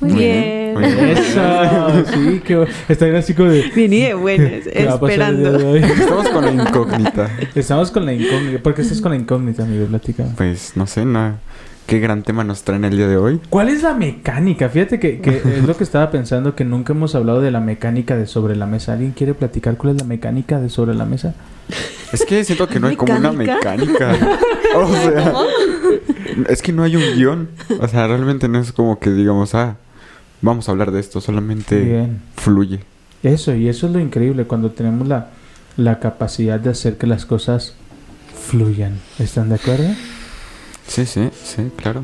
Muy bien. muy bien. Eso, sí, que están así como de... Bien y de buenas, ¿qué va a pasar el día de esperando. Estamos con la incógnita. Estamos con la incógnita. ¿Por qué estás con la incógnita, amigo? Platica. Pues no sé, no. ¿Qué gran tema nos traen el día de hoy? ¿Cuál es la mecánica? Fíjate que, que es lo que estaba pensando, que nunca hemos hablado de la mecánica de sobre la mesa. ¿Alguien quiere platicar cuál es la mecánica de sobre la mesa? Es que siento que no hay como una ¿Mecánica? mecánica. O sea, es que no hay un guion. O sea, realmente no es como que digamos, ah, vamos a hablar de esto. Solamente Bien. fluye. Eso, y eso es lo increíble, cuando tenemos la, la capacidad de hacer que las cosas fluyan. ¿Están de acuerdo? Sí, sí, sí, claro.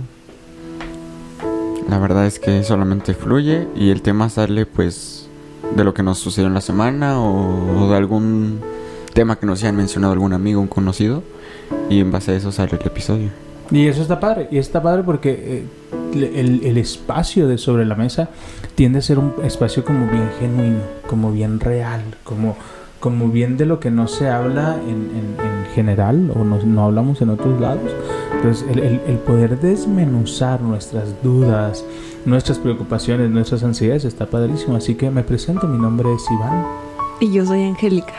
La verdad es que solamente fluye y el tema sale pues de lo que nos sucedió en la semana o, de algún tema que nos hayan mencionado algún amigo, un conocido y en base a eso sale el episodio. Y eso está padre, y está padre porque eh, el espacio de sobre la mesa tiende a ser un espacio como bien genuino, como bien real, como, como bien de lo que no se habla en, en- en general o no, no hablamos en otros lados. Entonces, el, el- el poder desmenuzar nuestras dudas, nuestras preocupaciones, nuestras ansiedades está padrísimo. Así que me presento, mi nombre es Iván. Y yo soy Angélica.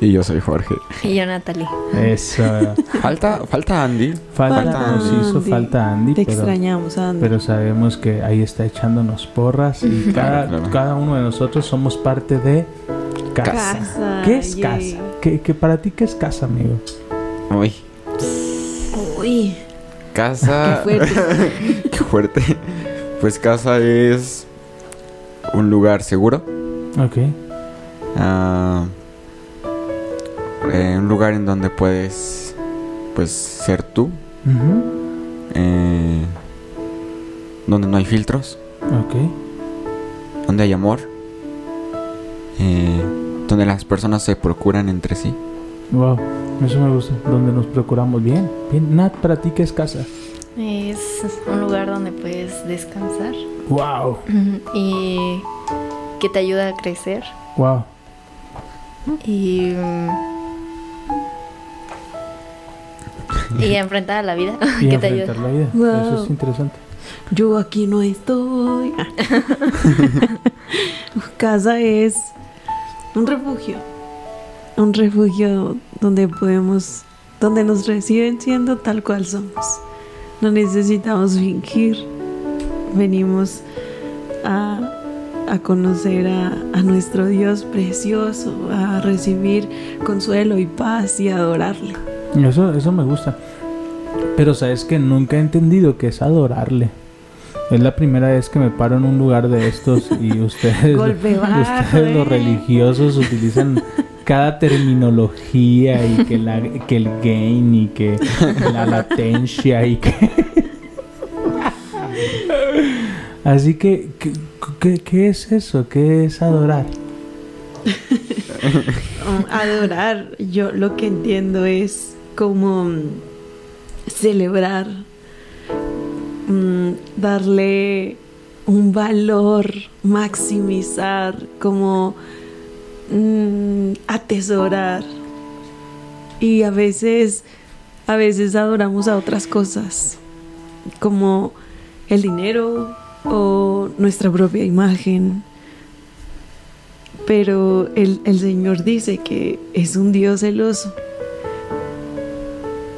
Y yo soy Jorge. Y yo, Natalie. Eso. Falta, falta Andy. Falta, Falta nos hizo falta Andy, Te pero- extrañamos, Andy. pero sabemos que ahí está echándonos porras y cada, Claro, claro. cada uno de nosotros somos parte de casa. Casa, ¿Qué es yay. casa? ¿Qué, qué para ti qué es casa, amigo? Uy, Uy, casa. qué fuerte. Qué fuerte. Pues casa es un lugar seguro. Ok. Ah, eh, un lugar en donde puedes pues ser tú eh, donde no hay filtros Ok. donde hay amor eh, donde las personas se procuran entre sí Wow. Eso me gusta. Donde nos procuramos bien. Bien. Nat, para ti qué es casa? Es un lugar donde puedes descansar Wow. y que te ayuda a crecer. Wow. Y. mm, Y a enfrentar a la vida. Y que te enfrentar ayuda. la vida. Wow. Eso es interesante. Yo aquí no estoy. Casa es un refugio. Un refugio donde podemos, donde nos reciben siendo tal cual somos. No necesitamos fingir. Venimos a, a conocer a, nuestro Dios precioso, a recibir consuelo y paz y adorarle. Eso, eso me gusta. Pero sabes que nunca he entendido que es adorarle. Es la primera vez que me paro en un lugar de estos y ustedes, bajo, ustedes los religiosos utilizan cada terminología y que, la, que el gain y que la latencia y que... Así que, ¿qué, qué, qué es eso? ¿Qué es adorar? Um, adorar, yo lo que entiendo es como mm, celebrar, mm, darle un valor, maximizar, como mm, atesorar. Y a veces, a veces adoramos a otras cosas, como el dinero o nuestra propia imagen. Pero el, el Señor dice que es un Dios celoso,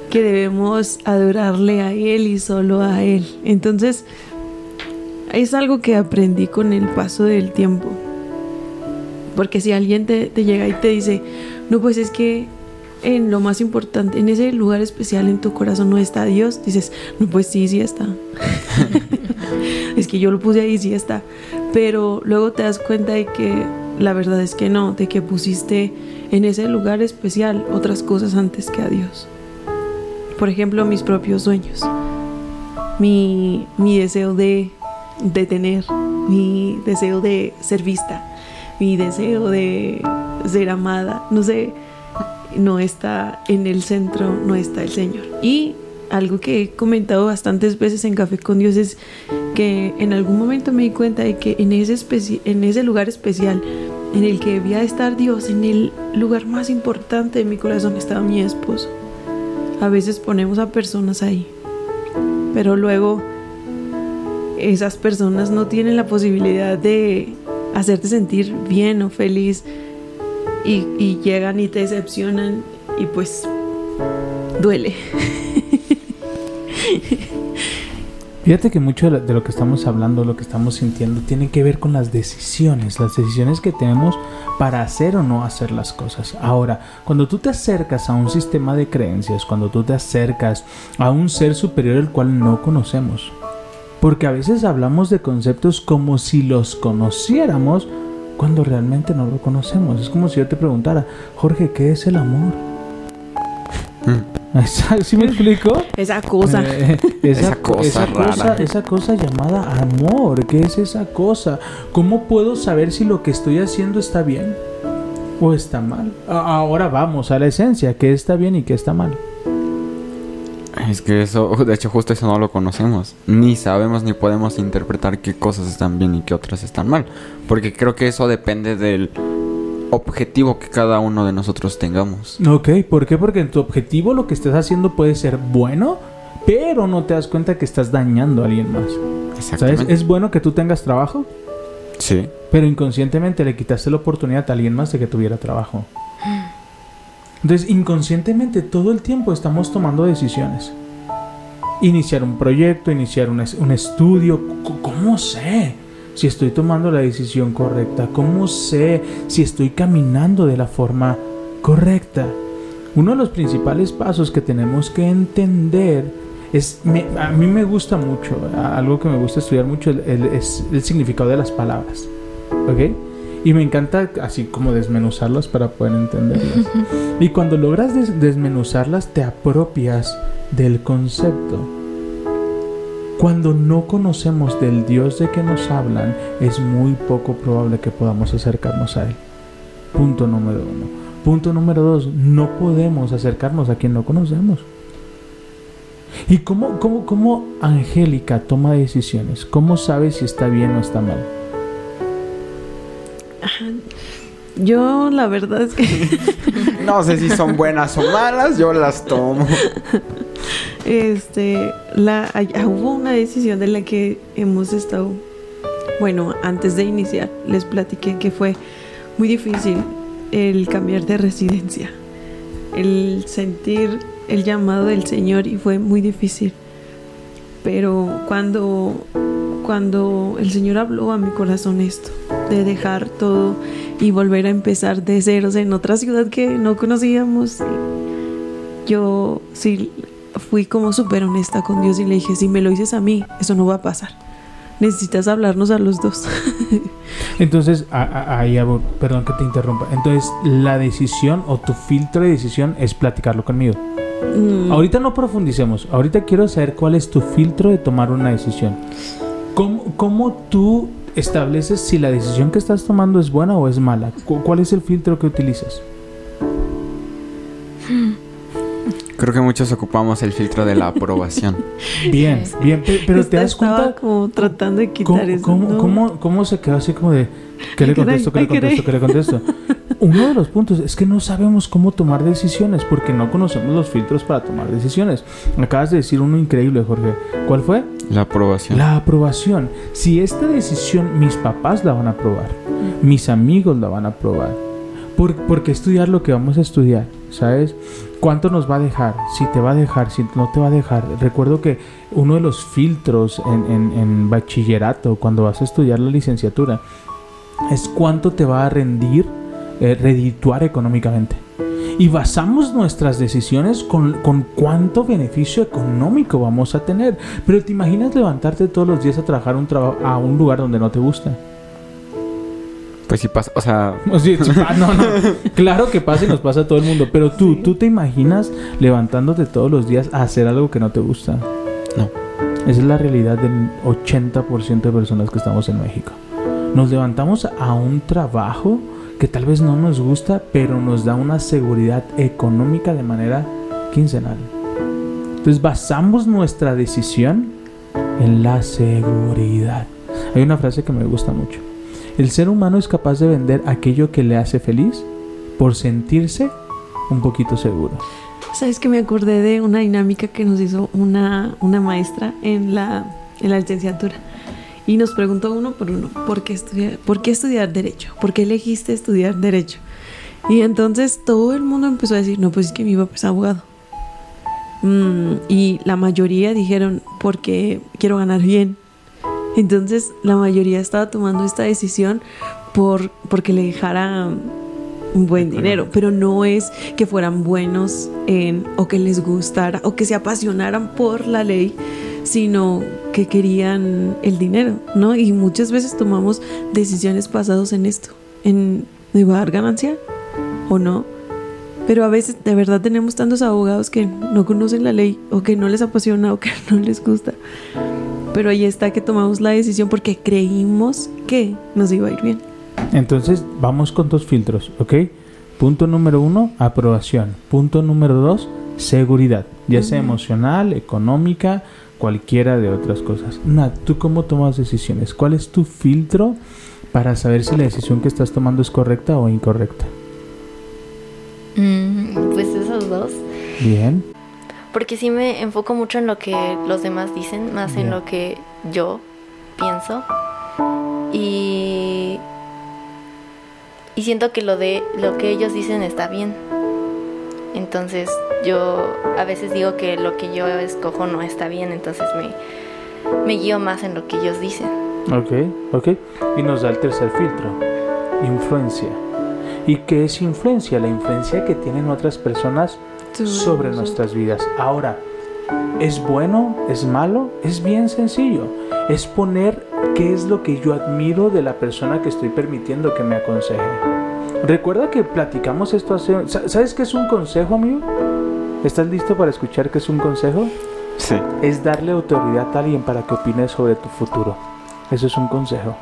que debemos adorarle a Él y solo a Él. Entonces, es algo que aprendí con el paso del tiempo. Porque si alguien te, te llega y te dice, no, pues es que en lo más importante, en ese lugar especial en tu corazón no está Dios, dices, no, pues sí, sí está. es que yo lo puse ahí, sí está. Pero luego te das cuenta de que la verdad es que no, de que pusiste en ese lugar especial otras cosas antes que a Dios. Por ejemplo, mis propios sueños, mi, mi deseo de, de tener, mi deseo de ser vista, mi deseo de ser amada, no sé, no está en el centro, no está el Señor. Y algo que he comentado bastantes veces en Café con Dios es que en algún momento me di cuenta de que en ese, en ese lugar especial en el que debía estar Dios, en el lugar más importante de mi corazón estaba mi esposo. A veces ponemos a personas ahí, pero luego esas personas no tienen la posibilidad de hacerte sentir bien o feliz y, y llegan y te decepcionan y pues duele. Fíjate que mucho de lo que estamos hablando, lo que estamos sintiendo, tiene que ver con las decisiones, las decisiones que tenemos para hacer o no hacer las cosas. Ahora, cuando tú te acercas a un sistema de creencias, cuando tú te acercas a un ser superior el cual no conocemos, porque a veces hablamos de conceptos como si los conociéramos cuando realmente no lo conocemos. Es como si yo te preguntara, Jorge, ¿qué es el amor? Mm. ¿Sí me explico? Esa cosa. Eh, esa, cosa rara. esa cosa llamada amor. ¿Qué es esa cosa? ¿Cómo puedo saber si lo que estoy haciendo está bien o está mal? Ahora vamos a la esencia. ¿Qué está bien y qué está mal? Es que eso, de hecho, justo eso no lo conocemos. Ni sabemos ni podemos interpretar qué cosas están bien y qué otras están mal. Porque creo que eso depende del objetivo que cada uno de nosotros tengamos. Ok, ¿por qué? Porque en tu objetivo lo que estés haciendo puede ser bueno, pero no te das cuenta que estás dañando a alguien más. ¿Sabes? ¿Es bueno que tú tengas trabajo? Sí. Pero inconscientemente le quitaste la oportunidad a alguien más de que tuviera trabajo. Entonces, inconscientemente todo el tiempo estamos tomando decisiones. Iniciar un proyecto, iniciar un, un estudio, ¿cómo sé? Si estoy tomando la decisión correcta? ¿Cómo sé si estoy caminando de la forma correcta? Uno de los principales pasos que tenemos que entender es, a mí me gusta mucho, algo que me gusta estudiar mucho es el significado de las palabras. ¿Ok? Y me encanta así como desmenuzarlas para poder entenderlas. Y cuando logras desmenuzarlas te apropias del concepto. Cuando no conocemos del Dios de que nos hablan, es muy poco probable que podamos acercarnos a Él. Punto número uno. Punto número dos, no podemos acercarnos a quien no conocemos. ¿Y cómo, cómo, cómo Angélica toma decisiones? ¿Cómo sabe si está bien o está mal? Yo la verdad es que... no sé si son buenas o malas, yo las tomo. Este, la, hubo una decisión de la que hemos estado, bueno, antes de iniciar, les platiqué que fue muy difícil el cambiar de residencia, el sentir el llamado del Señor y fue muy difícil. Pero cuando, cuando el Señor habló a mi corazón esto, de dejar todo y volver a empezar de ceros en otra ciudad que no conocíamos, yo sí fui como súper honesta con Dios y le dije, si me lo dices a mí, eso no va a pasar. Necesitas hablarnos a los dos. Entonces, ahí, perdón que te interrumpa. Entonces, la decisión o tu filtro de decisión es platicarlo conmigo. Mm. Ahorita no profundicemos. Ahorita quiero saber cuál es tu filtro de tomar una decisión. ¿Cómo, cómo tú estableces si la decisión que estás tomando es buena o es mala? ¿Cuál es el filtro que utilizas? Creo que muchos ocupamos el filtro de la aprobación. bien, bien, pero, te das cuenta. como tratando de quitar ¿cómo, eso. Cómo, cómo, se quedó así como de. ¿Qué le contesto? ¿Qué le contesto? ¿Qué le contesto? Uno de los puntos es que no sabemos cómo tomar decisiones porque no conocemos los filtros para tomar decisiones. Acabas de decir uno increíble, Jorge. ¿Cuál fue? La aprobación. La aprobación. Si esta decisión mis papás la van a aprobar, mis amigos la van a aprobar, ¿por, ¿por qué estudiar lo que vamos a estudiar? ¿Sabes? ¿Cuánto nos va a dejar? Si te va a dejar, si no te va a dejar. Recuerdo que uno de los filtros en, bachillerato, cuando vas a estudiar la licenciatura, es cuánto te va a rendir, eh, redituar económicamente. Y basamos nuestras decisiones con, con, cuánto beneficio económico vamos a tener. Pero te imaginas levantarte todos los días a trabajar un a un lugar donde no te gusta. Pues sí pasa, o sea... no, no. Claro que pasa y nos pasa a todo el mundo. Pero tú, ¿tú te imaginas levantándote todos los días a hacer algo que no te gusta? No. Esa es la realidad del 80% de personas que estamos en México. Nos levantamos a un trabajo que tal vez no nos gusta, pero nos da una seguridad económica de manera quincenal. Entonces basamos nuestra decisión en la seguridad. Hay una frase que me gusta mucho. El ser humano es capaz de vender aquello que le hace feliz por sentirse un poquito seguro. Sabes que me acordé de una dinámica que nos hizo una, una maestra en la, en la licenciatura. Y nos preguntó uno por uno, ¿por qué, estudiar, ¿por qué estudiar derecho? ¿Por qué elegiste estudiar derecho? Y entonces todo el mundo empezó a decir, no, pues es que mi papá es abogado. Mm, y la mayoría dijeron, porque quiero ganar bien. Entonces la mayoría estaba tomando esta decisión por, porque le dejara un buen dinero, pero no es que fueran buenos en, o que les gustara o que se apasionaran por la ley, sino que querían el dinero, ¿no? Y muchas veces tomamos decisiones basadas en esto, en ¿me va a dar ganancia o no? Pero a veces de verdad tenemos tantos abogados que no conocen la ley o que no les apasiona o que no les gusta. Pero ahí está que tomamos la decisión porque creímos que nos iba a ir bien. Entonces vamos con dos filtros, ¿ok? Punto número uno, aprobación. Punto número dos, seguridad, ya sea emocional, económica, cualquiera de otras cosas. Nat, ¿tú cómo tomas decisiones? ¿Cuál es tu filtro para saber si la decisión que estás tomando es correcta o incorrecta? Mm, pues esos dos. Bien. Porque sí me enfoco mucho en lo que los demás dicen, más en lo que yo pienso. Y, y siento que lo de lo que ellos dicen está bien. Entonces yo a veces digo que lo que yo escojo no está bien, entonces me, me guío más en lo que ellos dicen. Ok, ok. Y nos da el tercer filtro, influencia. ¿Y qué es influencia? La influencia que tienen otras personas sobre nuestras vidas. Ahora, ¿es bueno? ¿Es malo? Es bien sencillo. Es poner qué es lo que yo admiro de la persona que estoy permitiendo que me aconseje. Recuerda que platicamos esto hace... sa- ¿Sabes qué es un consejo, amigo? ¿Estás listo para escuchar qué es un consejo? Sí. Es darle autoridad a alguien para que opine sobre tu futuro. Eso es un consejo.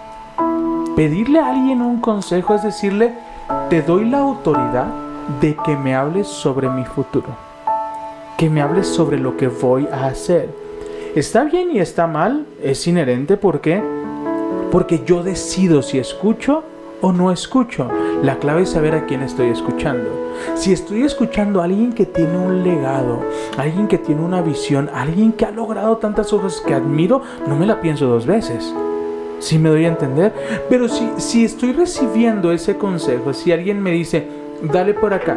Pedirle a alguien un consejo es decirle, te doy la autoridad de que me hables sobre mi futuro. Que me hables sobre lo que voy a hacer. Está bien y está mal, es inherente, ¿por qué? Porque yo decido si escucho o no escucho. La clave es saber a quién estoy escuchando. Si estoy escuchando a alguien que tiene un legado, alguien que tiene una visión, alguien que ha logrado tantas cosas que admiro, no me la pienso dos veces. Si me doy a entender. Pero si, si estoy recibiendo ese consejo, si alguien me dice, dale por acá,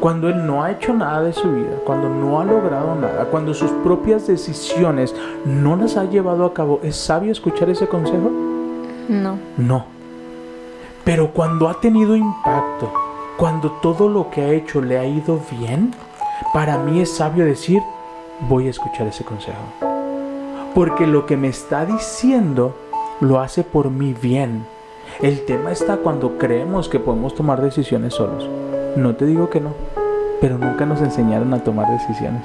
cuando él no ha hecho nada de su vida, cuando no ha logrado nada, cuando sus propias decisiones no las ha llevado a cabo, ¿es sabio escuchar ese consejo? No. No. Pero cuando ha tenido impacto, cuando todo lo que ha hecho le ha ido bien, para mí es sabio decir, voy a escuchar ese consejo. Porque lo que me está diciendo lo hace por mi bien. El tema está cuando creemos que podemos tomar decisiones solos. No te digo que no, pero nunca nos enseñaron a tomar decisiones.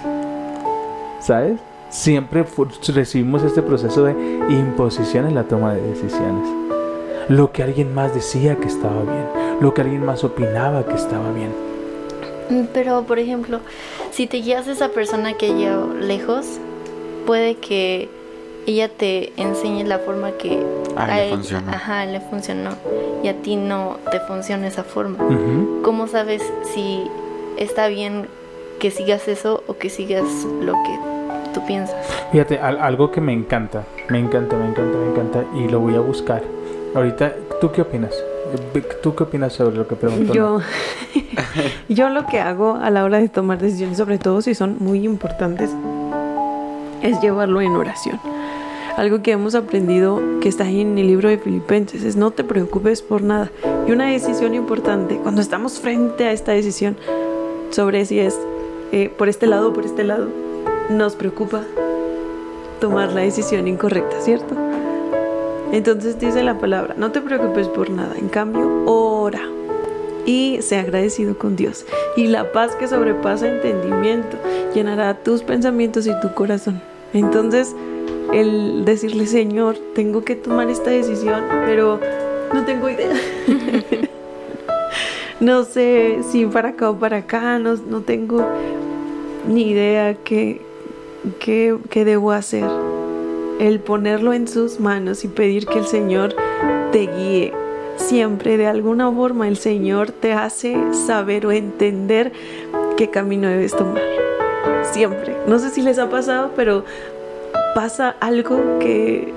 ¿Sabes? Siempre recibimos este proceso de imposición en la toma de decisiones. Lo que alguien más decía que estaba bien, lo que alguien más opinaba que estaba bien. Mm, Pero, por ejemplo, si te guías a esa persona que llegó lejos, puede que ella te enseñe la forma que Ah, a le ella- funcionó. Ajá, le funcionó. Y a ti no te funciona esa forma. Ujú. ¿Cómo sabes si está bien que sigas eso o que sigas lo que tú piensas? Fíjate, al- algo que me encanta, me encanta, me encanta, me encanta y lo voy a buscar. Ahorita, ¿tú qué opinas? Eh, ¿Tú qué opinas sobre lo que preguntó? Yo, yo lo que hago a la hora de tomar decisiones, sobre todo si son muy importantes, es llevarlo en oración. Algo que hemos aprendido que está ahí en el libro de Filipenses es no te preocupes por nada. Y una decisión importante, cuando estamos frente a esta decisión sobre si es eh, por este lado o por este lado, nos preocupa tomar la decisión incorrecta, ¿cierto? Entonces dice la palabra, no te preocupes por nada, en cambio, ora y sea agradecido con Dios. Y la paz que sobrepasa entendimiento llenará tus pensamientos y tu corazón. Entonces, el decirle, Señor, tengo que tomar esta decisión, pero no tengo idea. no sé si para acá o para acá, no, no tengo ni idea qué, qué, qué debo hacer. El ponerlo en sus manos y pedir que el Señor te guíe. Siempre de alguna forma el Señor te hace saber o entender qué camino debes tomar. Siempre. No sé si les ha pasado, pero pasa algo que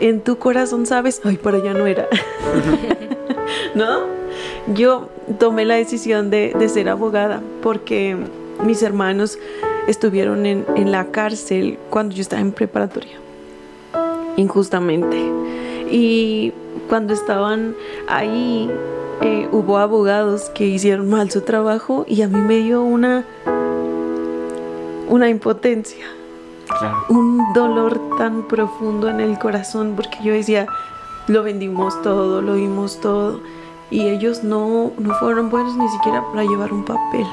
en tu corazón sabes, ay, para allá no era. ¿No? Yo tomé la decisión de, de, ser abogada porque mis hermanos estuvieron en, en la cárcel cuando yo estaba en preparatoria, injustamente. Y cuando estaban ahí, eh, hubo abogados que hicieron mal su trabajo y a mí me dio una, una impotencia Un dolor tan profundo en el corazón porque yo decía, lo vendimos todo, lo vimos todo y ellos no, no fueron buenos ni siquiera para llevar un papel.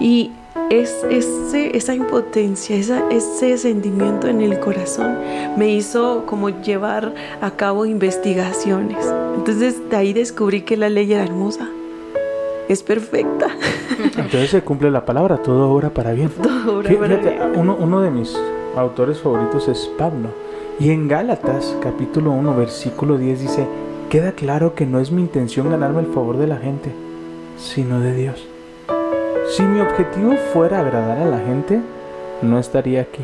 Y es, ese, esa impotencia, esa, ese sentimiento en el corazón me hizo como llevar a cabo investigaciones. Entonces de ahí descubrí que la ley era hermosa. Es perfecta. Entonces se cumple la palabra, todo obra para bien. Todo obra Fí- para fíjate, bien. uno, uno de mis autores favoritos es Pablo. Y en Gálatas, capítulo 1, versículo 10 dice, queda claro que no es mi intención ganarme el favor de la gente, sino de Dios. Si mi objetivo fuera agradar a la gente, no estaría aquí.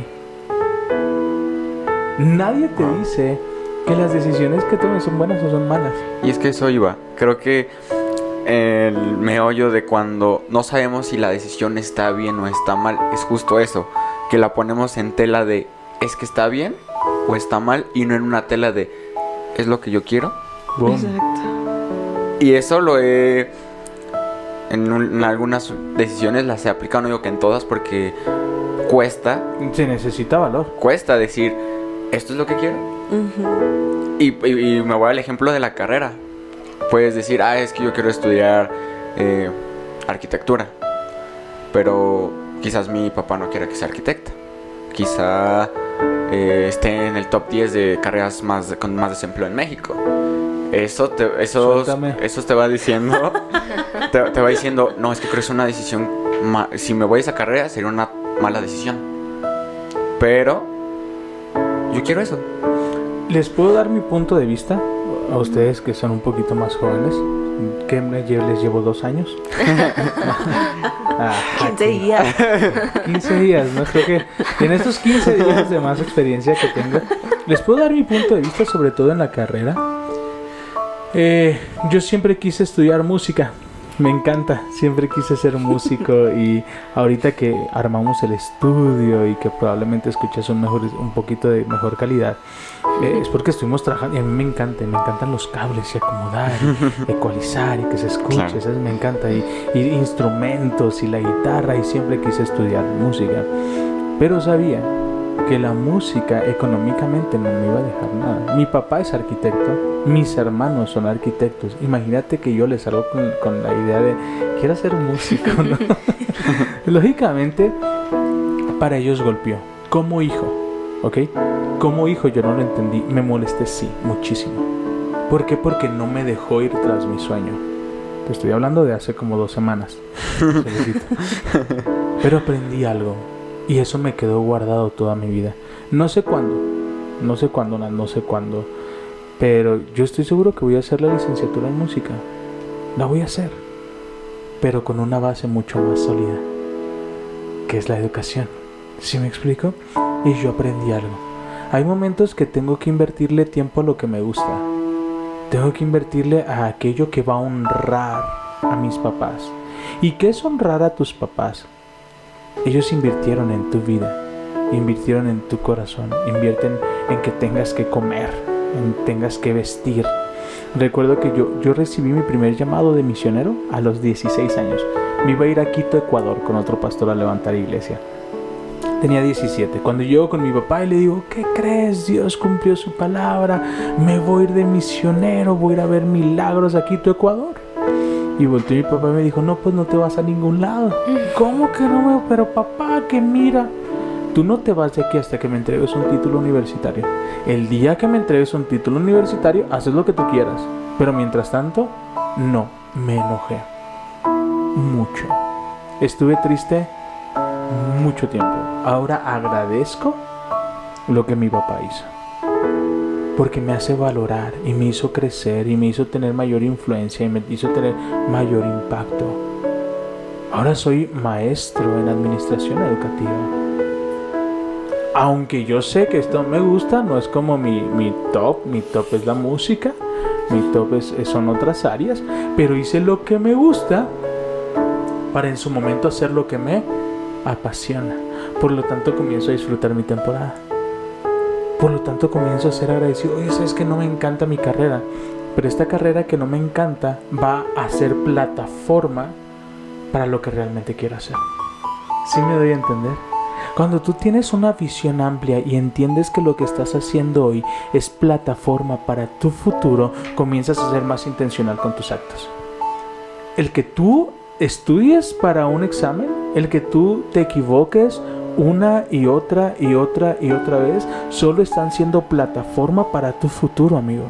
Nadie te dice que las decisiones que tomes son buenas o son malas. Y es que eso iba. Creo que el meollo de cuando no sabemos si la decisión está bien o está mal es justo eso. Que la ponemos en tela de es que está bien o está mal y no en una tela de es lo que yo quiero. Boom. Exacto. Y eso lo he... En, un- en algunas decisiones las he aplicado, no digo que en todas porque cuesta, Se necesita valor. cuesta decir esto es lo que quiero. Y- y me voy al ejemplo de la carrera. Puedes decir, ah, es que yo quiero estudiar eh, arquitectura. Pero quizás mi papá no quiera que sea arquitecta. Quizá eh, esté en el top 10 de carreras más con más desempleo en México. Eso te, eso, Suéltame. eso te va diciendo, te, te va diciendo, no, es que creo que es una decisión, si me voy a esa carrera sería una mala decisión. Pero yo quiero eso. ¿Les puedo dar mi punto de vista a ustedes que son un poquito más jóvenes? Que les llevo dos años. Ah, 15 días. 15 días, ¿no? Creo que en estos 15 días de más experiencia que tengo, les puedo dar mi punto de vista, sobre todo en la carrera. Eh, yo siempre quise estudiar música. Me encanta, siempre quise ser músico y ahorita que armamos el estudio y que probablemente escuchas un, mejor, un poquito de mejor calidad, eh, es porque estuvimos trabajando y a mí me encanta, me encantan los cables y acomodar, y ecualizar y que se escuche, Claro. ¿sabes? Me encanta y, y instrumentos y la guitarra y siempre quise estudiar música, pero sabía que la música económicamente no me iba a dejar nada. Mi papá es arquitecto, mis hermanos son arquitectos. Imagínate que yo les salgo con, con la idea de quiero ser músico, ¿no? Lógicamente, para ellos golpeó. Como hijo, ¿ok? Como hijo yo no lo entendí, me molesté sí, muchísimo. ¿Por qué? Porque no me dejó ir tras mi sueño. Te estoy hablando de hace como dos semanas. Pero aprendí algo y eso me quedó guardado toda mi vida. No sé cuándo, no sé cuándo, no sé cuándo, pero yo estoy seguro que voy a hacer la licenciatura en música. La voy a hacer, pero con una base mucho más sólida, que es la educación. ¿Sí me explico? Y yo aprendí algo. Hay momentos que tengo que invertirle tiempo a lo que me gusta. Tengo que invertirle a aquello que va a honrar a mis papás. ¿Y qué es honrar a tus papás? Ellos invirtieron en tu vida, invirtieron en tu corazón, invierten en que tengas que comer, en tengas que vestir. Recuerdo que yo, yo recibí mi primer llamado de misionero a los 16 años. Me iba a ir a Quito, Ecuador, con otro pastor a levantar iglesia. Tenía 17. Cuando llego con mi papá y le digo, ¿qué crees? Dios cumplió su palabra. Me voy a ir de misionero, voy a ir a ver milagros a Quito, Ecuador. Y volteó mi papá y me dijo, no, pues no te vas a ningún lado. ¿Cómo que no? Pero papá, que mira. Tú no te vas de aquí hasta que me entregues un título universitario. El día que me entregues un título universitario, haces lo que tú quieras. Pero mientras tanto, No, me enojé. Mucho. Estuve triste mucho tiempo. Ahora agradezco lo que mi papá hizo. Porque me hace valorar y me hizo crecer y me hizo tener mayor influencia y me hizo tener mayor impacto. Ahora soy maestro en administración educativa. Aunque yo sé que esto me gusta, no es como mi, mi top, mi top es la música, mi top es, son otras áreas, pero hice lo que me gusta para en su momento hacer lo que me apasiona. Por lo tanto comienzo a disfrutar mi temporada. Por lo tanto comienzo a ser agradecido. Oye, sabes que no me encanta mi carrera. Pero esta carrera que no me encanta va a ser plataforma para lo que realmente quiero hacer. ¿Sí me doy a entender? Cuando tú tienes una visión amplia y entiendes que lo que estás haciendo hoy es plataforma para tu futuro, comienzas a ser más intencional con tus actos. El que tú estudies para un examen, el que tú te equivoques una y otra y otra y otra vez, solo están siendo plataforma para tu futuro, amigo.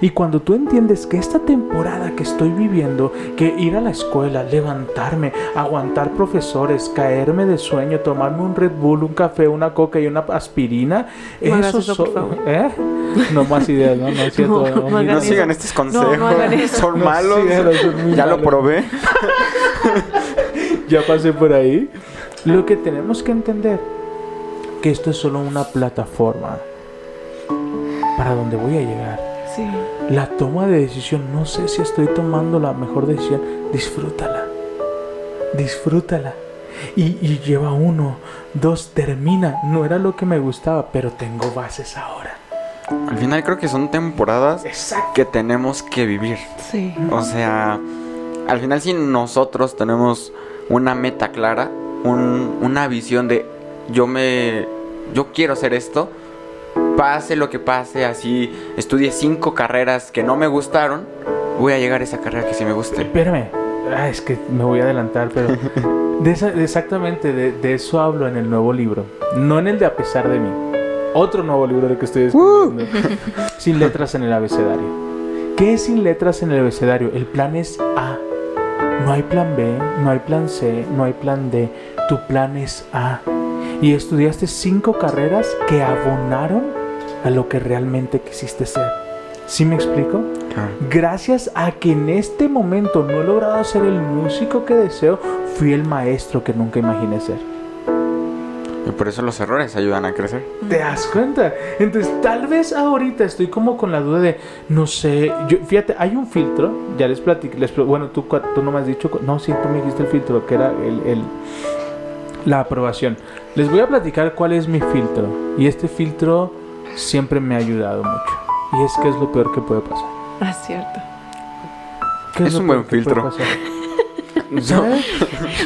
Y cuando tú entiendes que esta temporada que estoy viviendo, que ir a la escuela, levantarme, aguantar profesores, caerme de sueño, tomarme un Red Bull, un café, una coca y una aspirina, eso, ¿eh? No más ideas, ¿no? No, es cierto, no, sigan estos consejos, son malos, ya lo probé. ya pasé por ahí. Lo que tenemos que entender que esto es solo una plataforma para donde voy a llegar la toma de decisión, no sé si estoy tomando la mejor decisión, disfrútala. Disfrútala. Y, lleva uno, dos, termina. No era lo que me gustaba, pero tengo bases ahora. Al final creo que son temporadas que tenemos que vivir. Sí. O sea, al final si nosotros tenemos una meta clara, una visión de yo me yo quiero hacer esto, pase lo que pase, así estudie cinco carreras que no me gustaron, voy a llegar a esa carrera que sí me guste. Espérame, ah, es que me voy a adelantar, pero de exactamente de, eso hablo en el nuevo libro, no en el de A pesar de mí. Otro nuevo libro de que estoy escribiendo. sin letras en el abecedario. ¿Qué es sin letras en el abecedario? El plan es A. No hay plan B, no hay plan C, no hay plan D. Tu plan es A. Y estudiaste cinco carreras que abonaron a lo que realmente quisiste ser. ¿Sí me explico? Gracias a que en este momento no he logrado ser el músico que deseo, fui el maestro que nunca imaginé ser. Y por eso los errores ayudan a crecer. ¿Te das cuenta? Entonces, tal vez ahorita estoy como con la duda de, no sé, yo, fíjate, hay un filtro, ya les platiqué, les, bueno, tú, tú no me has dicho, no, sí, tú me dijiste el filtro, que era el, el, la aprobación. Les voy a platicar cuál es mi filtro. Y este filtro siempre me ha ayudado mucho. Y es que es lo peor que puede pasar. Ah, cierto. es, un buen filtro.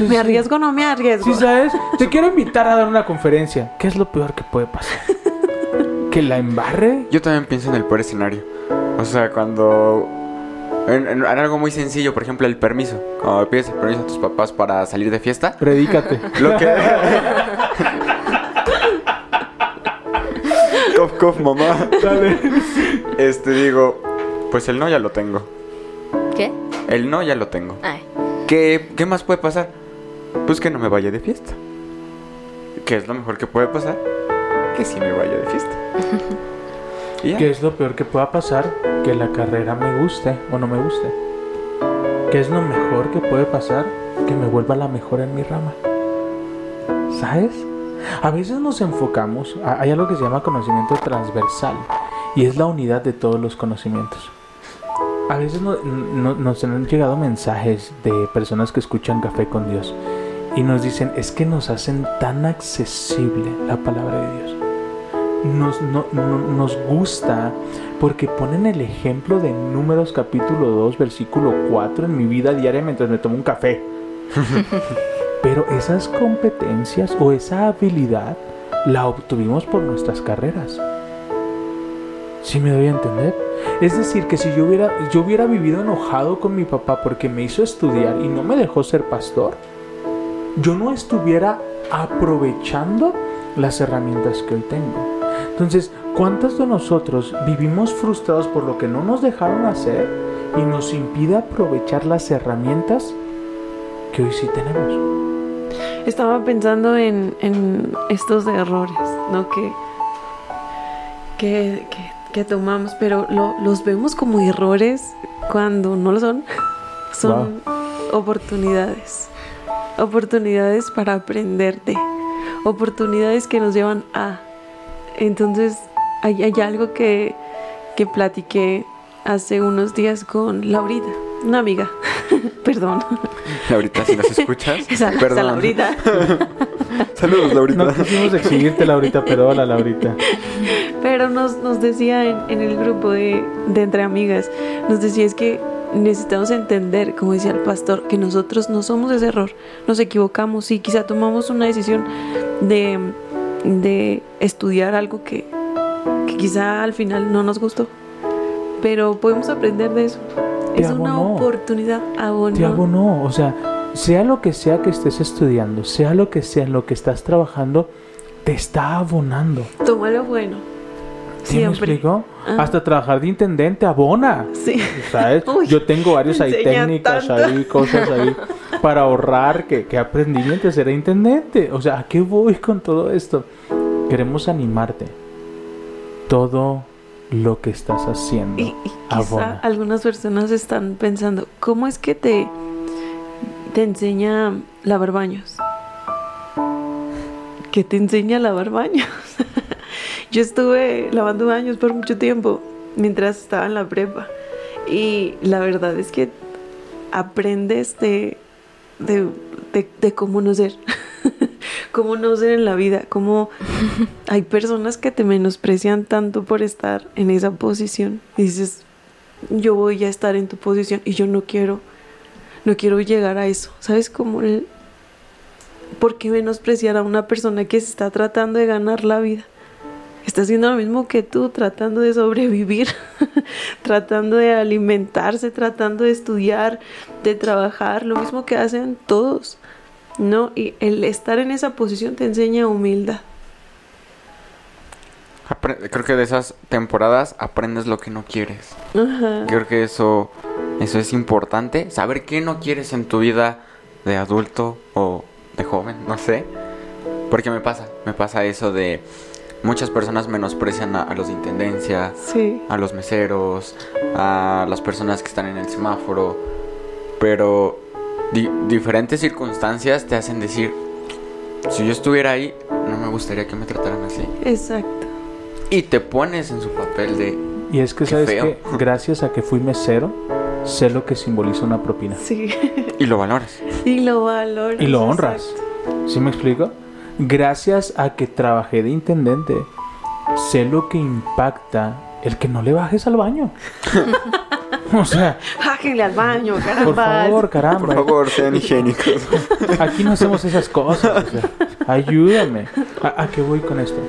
¿Me arriesgo o no me arriesgo? Sí, ¿sabes? Te quiero invitar a dar una conferencia. ¿Qué es lo peor que puede pasar? ¿Que la embarre? Yo también pienso en el peor escenario. O sea, cuando... En, algo muy sencillo, por ejemplo, el permiso. Cuando pides el permiso a tus papás para salir de fiesta. Predícate. Lo que... cof, cof, mamá. Este, digo, pues el no ya lo tengo. ¿Qué? El no ya lo tengo. ¿Qué, ¿Qué más puede pasar? Pues que no me vaya de fiesta. ¿Qué es lo mejor que puede pasar? Que sí me vaya de fiesta. ¿Qué es lo peor que pueda pasar? Que la carrera me guste o no me guste. ¿Qué es lo mejor que puede pasar? Que me vuelva la mejor en mi rama. ¿Sabes? A veces nos enfocamos, hay algo que se llama conocimiento transversal y es la unidad de todos los conocimientos. A veces nos han llegado mensajes de personas que escuchan Café con Dios y nos dicen, es que nos hacen tan accesible la palabra de Dios. Nos, nos gusta porque ponen el ejemplo de Números capítulo 2, versículo 4 en mi vida diaria mientras me tomo un café. Pero esas competencias o esa habilidad la obtuvimos por nuestras carreras. ¿Sí me doy a entender? Es decir, que si yo hubiera, yo hubiera vivido enojado con mi papá porque me hizo estudiar y no me dejó ser pastor, yo no estuviera aprovechando las herramientas que hoy tengo. Entonces, ¿cuántos de nosotros vivimos frustrados por lo que no nos dejaron hacer y nos impide aprovechar las herramientas que hoy sí tenemos. Estaba pensando en, en estos errores, ¿no? Que, que, que, que tomamos, pero lo- los vemos como errores cuando no lo son. Son oportunidades. Oportunidades para aprender de. Oportunidades que nos llevan a. Entonces, hay, hay algo que, que platiqué hace unos días con Laurita, una amiga. Perdón. Laurita, si nos escuchas, Esa, esa perdón. Laurita. Saludos, Laurita. No quisimos Laurita, pero hola, Laurita. Pero nos, nos decía en, en el grupo de, de Entre Amigas, nos decía es que necesitamos entender, como decía el pastor, que nosotros no somos ese error, nos equivocamos y quizá tomamos una decisión de, de estudiar algo que, que quizá al final no nos gustó, pero podemos aprender de eso. Te es una oportunidad abonó. Te abonó, o sea, sea lo que sea que estés estudiando, sea lo que sea en lo que estás trabajando, te está abonando. Toma lo bueno. ¿Sí me Siempre. explico? Ah. Hasta trabajar de intendente abona. Sí. ¿Sabes? Uy, Yo tengo varios me ahí técnicas tanto. ahí, cosas ahí para ahorrar que, que aprendí mientras era intendente. O sea, ¿a qué voy con todo esto? Queremos animarte. Todo lo que estás haciendo Y, y quizá algunas personas están pensando, ¿cómo es que te, te enseña lavar baños? ¿Qué te enseña a lavar baños? Yo estuve lavando baños por mucho tiempo mientras estaba en la prepa y la verdad es que aprendes de, de, de, de cómo no ser, cómo no ser en la vida, cómo hay personas que te menosprecian tanto por estar en esa posición y dices, yo voy a estar en tu posición y yo no quiero, no quiero llegar a eso. ¿Sabes cómo el, por qué menospreciar a una persona que se está tratando de ganar la vida? Está haciendo lo mismo que tú, tratando de sobrevivir, tratando de alimentarse, tratando de estudiar, de trabajar, lo mismo que hacen todos, ¿no? Y el estar en esa posición te enseña humildad. Creo que de esas temporadas aprendes lo que no quieres. Ajá. Creo que eso, eso es importante. Saber qué no quieres en tu vida de adulto o de joven, no sé. Porque me pasa, me pasa eso de muchas personas menosprecian a, a los de intendencia, Sí. a los meseros, a las personas que están en el semáforo. Pero di- diferentes circunstancias te hacen decir, si yo estuviera ahí, no me gustaría que me trataran así. Exacto. Y te pones en su papel de, Y es que, ¿sabes feo. que Gracias a que fui mesero, sé lo que simboliza una propina. Sí. y lo valoras. Y lo valoras. Y lo honras. exacto. ¿Sí me explico? Gracias a que trabajé de intendente, sé lo que impacta el que no le bajes al baño. o sea, Bájenle al baño, caramba. por favor, caramba. Por favor, sean higiénicos. Aquí no hacemos esas cosas. o sea, ayúdame. ¿A, a qué voy con esto?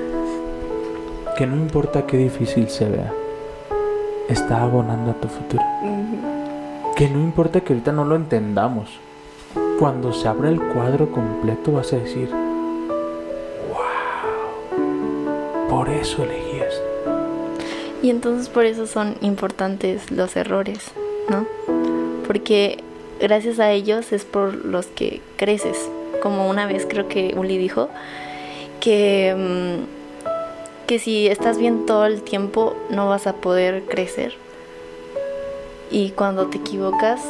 Que no importa qué difícil se vea, está abonando a tu futuro. Que no importa que ahorita no lo entendamos. Cuando se abra el cuadro completo vas a decir, por eso elegí esto. Y entonces por eso son importantes los errores, ¿no? Porque gracias a ellos es por los que creces. Como una vez creo que Uli dijo que, mm, que si estás bien todo el tiempo no vas a poder crecer. Y cuando te equivocas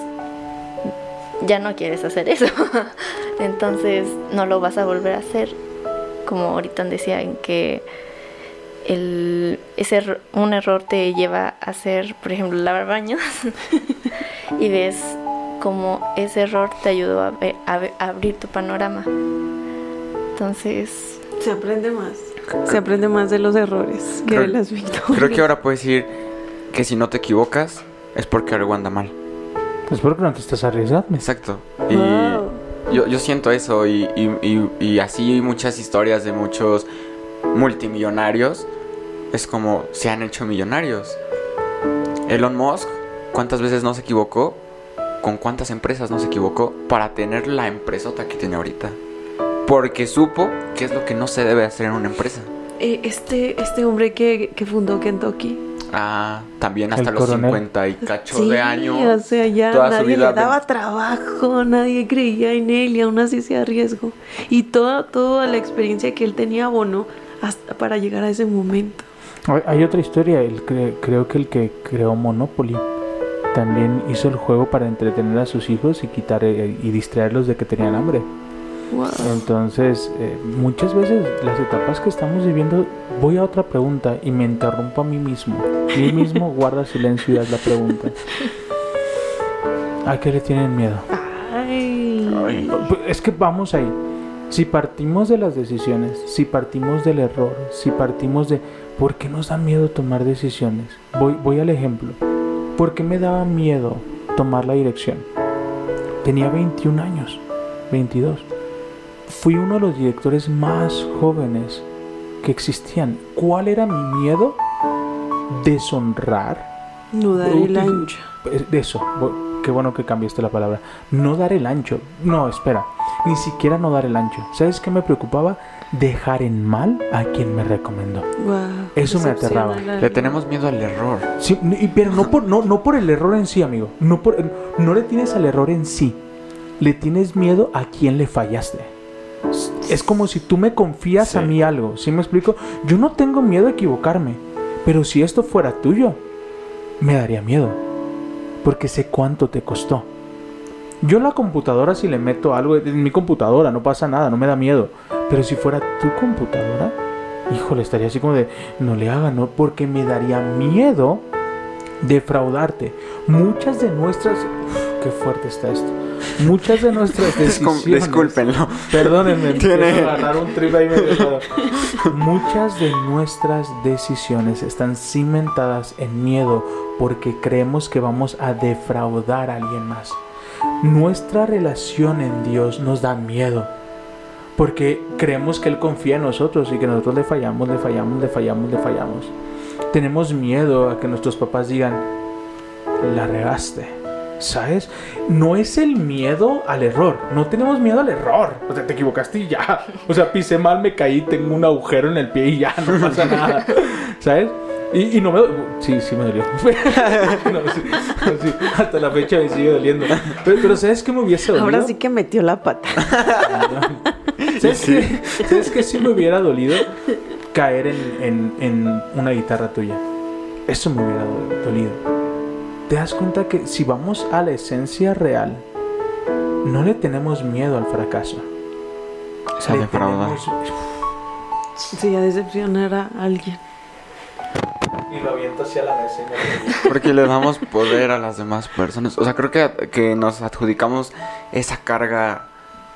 ya no quieres hacer eso. Entonces no lo vas a volver a hacer. Como ahorita decía en que el, ese un error te lleva a hacer, por ejemplo, lavar baños y ves cómo ese error te ayudó a, abrir tu panorama. Entonces, Se aprende más. Se aprende más de los errores que Creo- de las victorias. Creo que ahora puedes decir que si no te equivocas es porque algo anda mal. Es porque no te estás arriesgando. Exacto. Y Wow. yo, yo siento eso y, y- y- y así muchas historias de muchos multimillonarios es como se han hecho millonarios. Elon Musk, ¿cuántas veces no se equivocó? ¿Con cuántas empresas no se equivocó para tener la empresota que tiene ahorita? Porque supo qué es lo que no se debe hacer en una empresa. Eh, este, este hombre que, que fundó Kentucky. Ah, también hasta El los coronel. 50 y cacho Sí, de años. o sea, ya toda su nadie vida le daba trabajo, nadie creía en él y aún así se arriesgó. Y toda, toda la experiencia que él tenía abonó hasta para llegar a ese momento. Hay- otra historia, el que- creo que el que creó Monopoly también hizo el juego para entretener a sus hijos y quitar eh, y distraerlos de que tenían hambre. Wow. Entonces, eh, muchas veces las etapas que estamos viviendo, voy a otra pregunta y me interrumpo a mí mismo. Mí mismo guarda silencio y haz la pregunta. ¿A qué le tienen miedo? Ay. Ay. Es que vamos ahí. Si partimos de las decisiones, si partimos del error, si partimos de... ¿Por qué nos da miedo tomar decisiones? Voy, voy al ejemplo. ¿Por qué me daba miedo tomar la dirección? Tenía 21 años, 22. Fui uno de los directores más jóvenes que existían. ¿Cuál era mi miedo? Deshonrar No dar el ancho. eso, qué bueno que cambiaste la palabra. No dar el ancho. No, espera. Ni siquiera no dar el ancho. ¿Sabes qué me preocupaba? Dejar en mal a quien me recomendó. Wow. Eso me aterraba. Le tenemos miedo al error. Sí, y- pero no por, no, no por el error en sí, amigo. No, por, no le tienes al error en sí. Le tienes miedo a quien le fallaste. Es como si tú me confías a mí algo. ¿Sí me explico? Yo no tengo miedo a equivocarme. Pero si esto fuera tuyo, me daría miedo. Porque sé cuánto te costó. Yo la computadora si le meto algo, en mi computadora no pasa nada, no me da miedo. Pero si fuera tu computadora, híjole, estaría así como de, no le haga, no, porque me daría miedo defraudarte. Muchas de nuestras, qué fuerte está esto. Muchas de nuestras decisiones. Discúlpenlo. Perdónenme, Tiene- agarrar un trip ahí medio. Muchas de nuestras decisiones están cimentadas en miedo porque creemos que vamos a defraudar a alguien más. Nuestra relación en Dios nos da miedo porque creemos que Él confía en nosotros y que nosotros le fallamos, le fallamos, le fallamos, le fallamos. Tenemos miedo a que nuestros papás digan, la regaste. ¿Sabes? No es el miedo al error. No tenemos miedo al error. O sea, te equivocaste y ya. O sea, pisé mal, me caí, tengo un agujero en el pie y ya, no pasa nada. ¿Sabes? Y, y no me... Sí, sí me dolió. No, sí, sí, hasta la fecha me sigue doliendo. Pero, pero ¿sabes qué me hubiese dolido? Ahora sí que metió la pata. ¿Sabes qué? ¿Sabes qué sí me hubiera dolido? Caer en, en- en una guitarra tuya. Eso me hubiera do- dolido. ¿Te das cuenta que si vamos a la esencia real, no le tenemos miedo al fracaso? Es a defraudar. tenemos- Sí, a decepcionar a alguien. Y lo aviento hacia la mesa. y me- Porque le damos poder a las demás personas. O sea, creo que, que nos adjudicamos esa carga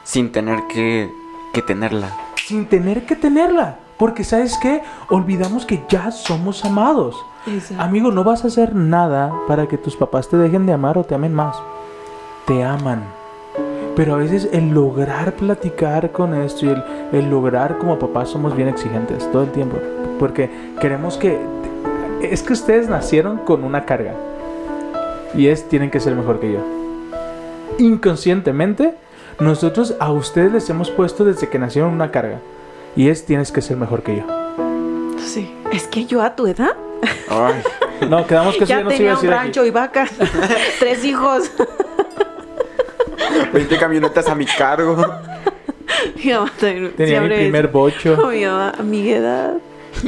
sin tener que, que tenerla. Sin tener que tenerla. Porque ¿sabes qué? Olvidamos que ya somos amados. Exacto. Amigo, no vas a hacer nada para que tus papás te dejen de amar o te amen más. Te aman. Pero a veces el lograr platicar con esto y el, el lograr como papás somos bien exigentes todo el tiempo. Porque queremos que... Es que ustedes nacieron con una carga. Y es, tienen que ser mejor que yo. Inconscientemente, nosotros a ustedes les hemos puesto desde que nacieron una carga. Y es, tienes que ser mejor que yo. Sí. Es que yo a tu edad Ay, No, quedamos que eso ya ya no se iba a tenía un decir aquí. rancho y vacas, tres hijos. 20 camionetas a mi cargo. Mi mamá también Tenía mi primer bocho. "Oh, mi mamá, a mi edad.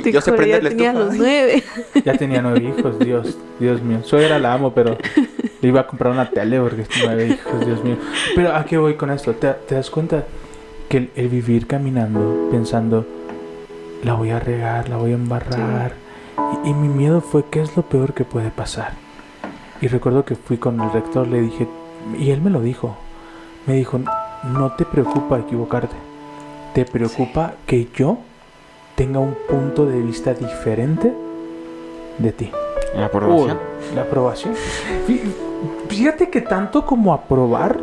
Te Yo sé juro, ya tenía los nueve. Ya tenía nueve hijos, Dios, Dios mío. Suegra la amo, pero le iba a comprar una tele porque nueve hijos, Dios mío. Pero ¿a qué voy con esto? ¿Te, te das cuenta que el, el vivir caminando, pensando, la voy a regar, la voy a embarrar? Y, y mi miedo fue, ¿qué es lo peor que puede pasar? Y recuerdo que fui con el rector, le dije, y él me lo dijo, me dijo, no te preocupa equivocarte, te preocupa que yo tenga un punto de vista diferente de ti. La aprobación. Uy, la aprobación. Fí- Fíjate que tanto como aprobar,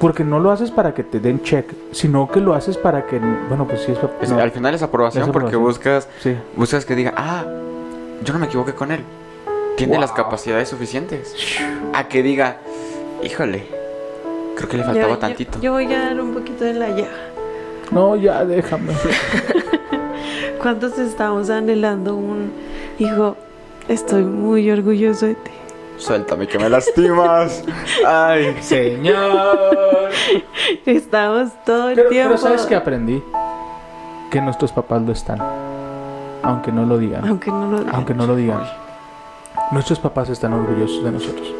porque no lo haces para que te den check, sino que lo haces para que, bueno, pues sí es... Es- no, Al final es aprobación, Es porque aprobación. buscas sí. buscas que diga, ah, yo no me equivoqué con él. Tiene las capacidades suficientes. A que diga, híjole, creo que le faltaba Yo- tantito. Yo, voy a dar un poquito de la llaga. No, ya déjame. ¿Cuántos estamos anhelando un hijo estoy muy orgulloso de ti. Suéltame que me lastimas. Ay, Señor. Estamos todo el Pero, tiempo. pero ¿sabes qué aprendí? Que nuestros papás lo están. Aunque no lo digan. Aunque no lo digan. Aunque no lo digan. Nuestros papás están orgullosos de nosotros.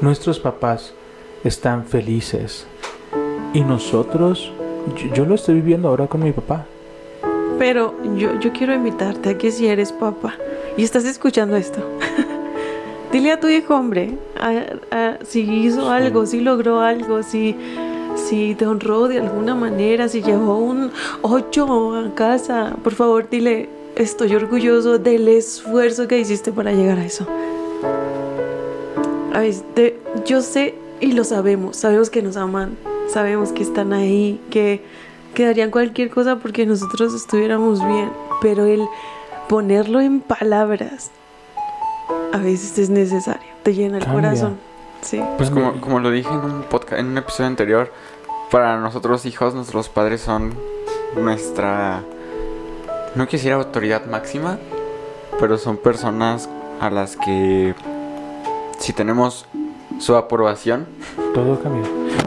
Nuestros papás están felices. Y nosotros, yo, yo lo estoy viviendo ahora con mi papá. Pero yo, yo quiero invitarte a que si eres papá y estás escuchando esto, dile a tu hijo, hombre, a- a- si hizo algo, si logró algo, si, si te honró de alguna manera, si llevó un 8 a casa, por favor dile, estoy orgulloso del esfuerzo que hiciste para llegar a eso. A veces, te- yo sé y lo sabemos, sabemos que nos aman, sabemos que están ahí, que, que darían cualquier cosa porque nosotros estuviéramos bien, pero el ponerlo en palabras a veces es necesario, te llena el Cambia. corazón. Sí. Pues como, como lo dije en un podcast, en un episodio anterior, para nosotros hijos, nuestros padres son nuestra, no quisiera autoridad máxima, pero son personas a las que si tenemos su aprobación, Todo cambió.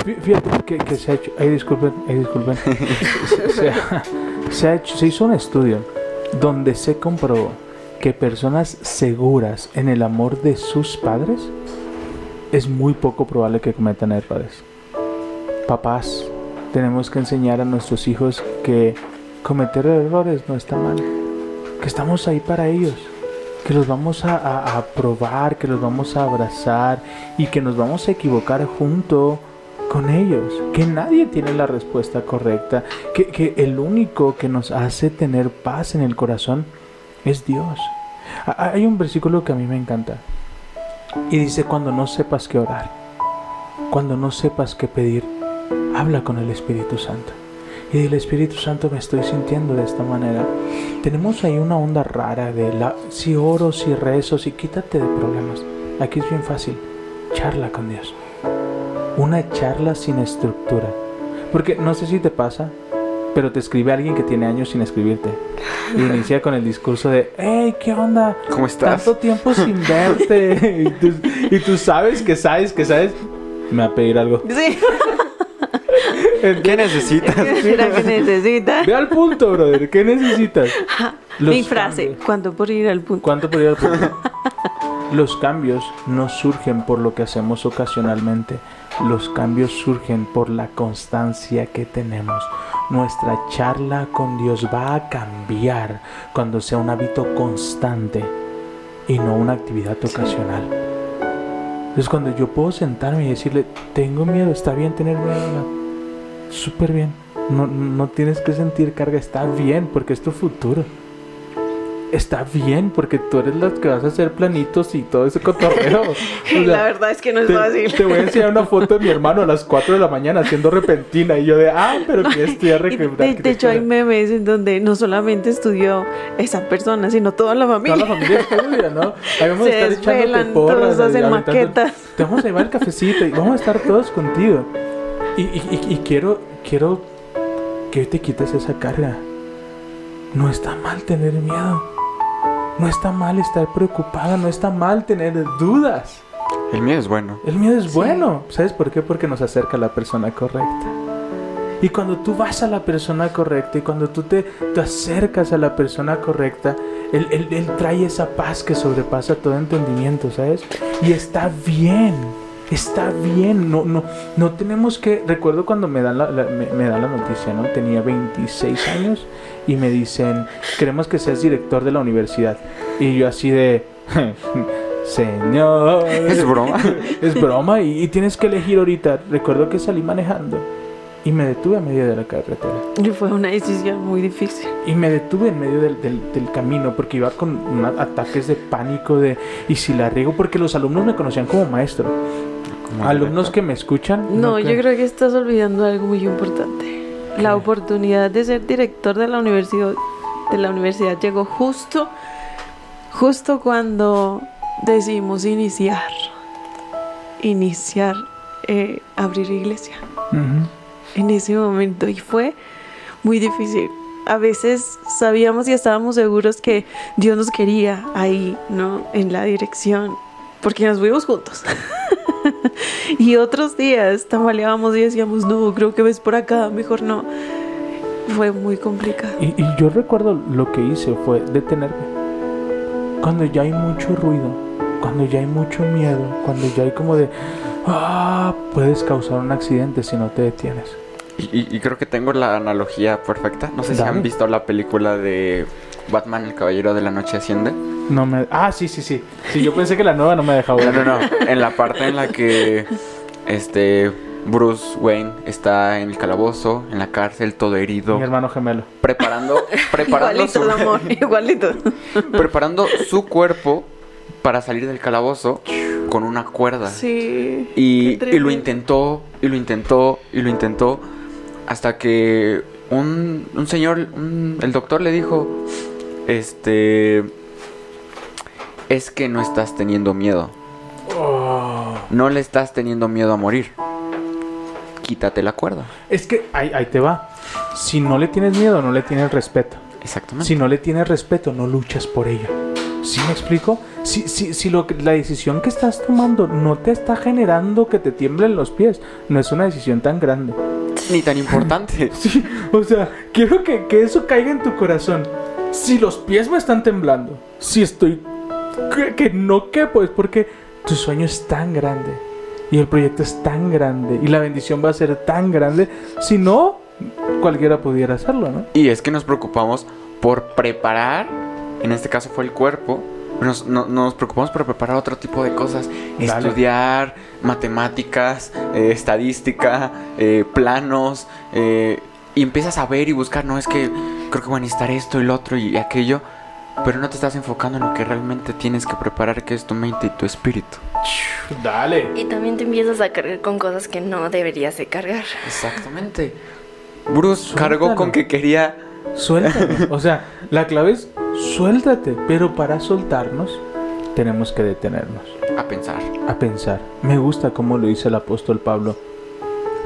Fí- Fíjate que, que se ha hecho. Ay, disculpen, ay, disculpen. se, ha, se ha hecho, se hizo un estudio donde se comprobó que personas seguras en el amor de sus padres es muy poco probable que cometan errores. Papás, tenemos que enseñar a nuestros hijos que cometer errores no está mal, que estamos ahí para ellos, que los vamos a, a, probar, que los vamos a abrazar y que nos vamos a equivocar junto con ellos, que nadie tiene la respuesta correcta, que, el único que nos hace tener paz en el corazón es Dios. Ha- Hay un versículo que a mí me encanta y dice cuando no sepas qué orar, cuando no sepas qué pedir, habla con el Espíritu Santo. Y del Espíritu Santo me estoy sintiendo de esta manera. Tenemos ahí una onda rara de la, si oro, si rezo, si quítate de problemas. Aquí es bien fácil. Charla con Dios. Una charla sin estructura. Porque no sé si te pasa, pero te escribe alguien que tiene años sin escribirte. Y inicia con el discurso de, hey, ¿qué onda? ¿cómo estás? Tanto tiempo sin verte. y, tú, y tú sabes que sabes que sabes. Me va a pedir algo. Sí, ¿Qué necesitas? mira que necesita. Ve al punto, brother. ¿Qué necesitas? Los Mi frase, cambios. ¿cuánto por ir al punto? ¿Cuánto por ir al punto? Los cambios no surgen por lo que hacemos ocasionalmente. Los cambios surgen por la constancia que tenemos. Nuestra charla con Dios va a cambiar cuando sea un hábito constante y no una actividad ocasional. Es cuando yo puedo sentarme y decirle, tengo miedo, está bien tener miedo. Súper bien. No, no tienes que sentir carga, está bien porque es tu futuro. Está bien porque tú eres la que vas a hacer planitos y todo ese cotorreo. O sea, la verdad es que no es te, fácil. te voy a enseñar una foto de mi hermano a las 4 de la mañana haciendo repentina y yo de, ah, pero que estudiar Y de, de hecho hay memes en donde no solamente estudió esa persona, sino toda la familia. Toda la familia estudia, ¿no? Ahí vamos Se a estar echándote porras. todos hacen maquetas. Te vamos a llevar el cafecito y vamos a estar todos contigo. Y, y- y- y quiero, quiero que te quites esa carga. No está mal tener miedo. No está mal estar preocupada. No está mal tener dudas. El mío es bueno. El miedo es bueno. ¿Sabes por qué? Porque nos acerca a la persona correcta. Y cuando tú vas a la persona correcta y cuando tú te, te acercas a la persona correcta, él, él- él trae esa paz que sobrepasa todo entendimiento, ¿sabes? Y está bien, está bien. No, no, no tenemos que... Recuerdo cuando me dan la, la- me, me dan la noticia, ¿no? Tenía 26 años y me dicen, queremos que seas director de la universidad. Y yo así de... Señor, Es broma. es broma y, y tienes que elegir ahorita. Recuerdo que salí manejando y me detuve a medio de la carretera. Y fue una decisión muy difícil. Y me detuve en medio del, del- del camino porque iba con una- ataques de pánico de... ¿Y si la riego? Porque los alumnos me conocían como maestro. Como Alumnos que me escuchan. No, yo creen- creo que estás olvidando algo muy importante. La oportunidad de ser director de la universidad, de la universidad llegó justo, justo cuando decidimos iniciar, iniciar, eh, abrir iglesia. En ese momento y fue muy difícil a veces sabíamos y estábamos seguros que Dios nos quería ahí, ¿no? En la dirección, porque nos fuimos juntos. y otros días tambaleábamos y decíamos, no, creo que ves por acá, mejor no. Fue muy complicado. Y, y yo recuerdo lo que hice fue detenerme. Cuando ya hay mucho ruido, cuando ya hay mucho miedo, cuando ya hay como de, ah, puedes causar un accidente si no te detienes. Y, y- y creo que tengo la analogía perfecta. No sé si Dale. han visto la película de Batman, el Caballero de la Noche Asciende. No me... Ah, sí, sí, sí. Sí, yo pensé que la nueva no me dejaba No, ver. no, no. En la parte en la que este Bruce Wayne está en el calabozo, en la cárcel, todo herido, Mi hermano gemelo. preparando, preparando igualito, su, el amor, igualito. preparando su cuerpo para salir del calabozo con una cuerda. Sí. Y, y lo intentó, y lo intentó, y lo intentó, hasta que un, un señor, un- el doctor le dijo, este, es que no estás teniendo miedo, no le estás teniendo miedo a morir, quítate la cuerda. Es que ahí, ahí te va. Si no le tienes miedo, no le tienes respeto. Exactamente. Si no le tienes respeto, no luchas por ello. ¿Sí me explico? Si, si, si lo la decisión que estás tomando no te está generando que te tiemblen los pies, no es una decisión tan grande. Ni tan importante. Sí, o sea, quiero que, que eso caiga en tu corazón. Si los pies me están temblando, si estoy que, que no quepo, es porque tu sueño es tan grande y el proyecto es tan grande y la bendición va a ser tan grande. Si no, cualquiera pudiera hacerlo, ¿no? Y es que nos preocupamos por preparar, en este caso fue el cuerpo, nos, no- nos preocupamos por preparar otro tipo de cosas, Dale. estudiar matemáticas, eh, estadística, eh, planos, eh, y empiezas a ver y buscar, no es que creo que voy a necesitar esto y lo otro y aquello, pero no te estás enfocando en lo que realmente tienes que preparar, que es tu mente y tu espíritu. Dale. Y también te empiezas a cargar con cosas que no deberías de cargar. Exactamente. Bruce Suéltalo. cargó con que quería Suéltalo. O sea, la clave es suéltate, pero para soltarnos tenemos que detenernos. a pensar. a pensar. Me gusta como lo dice el apóstol Pablo.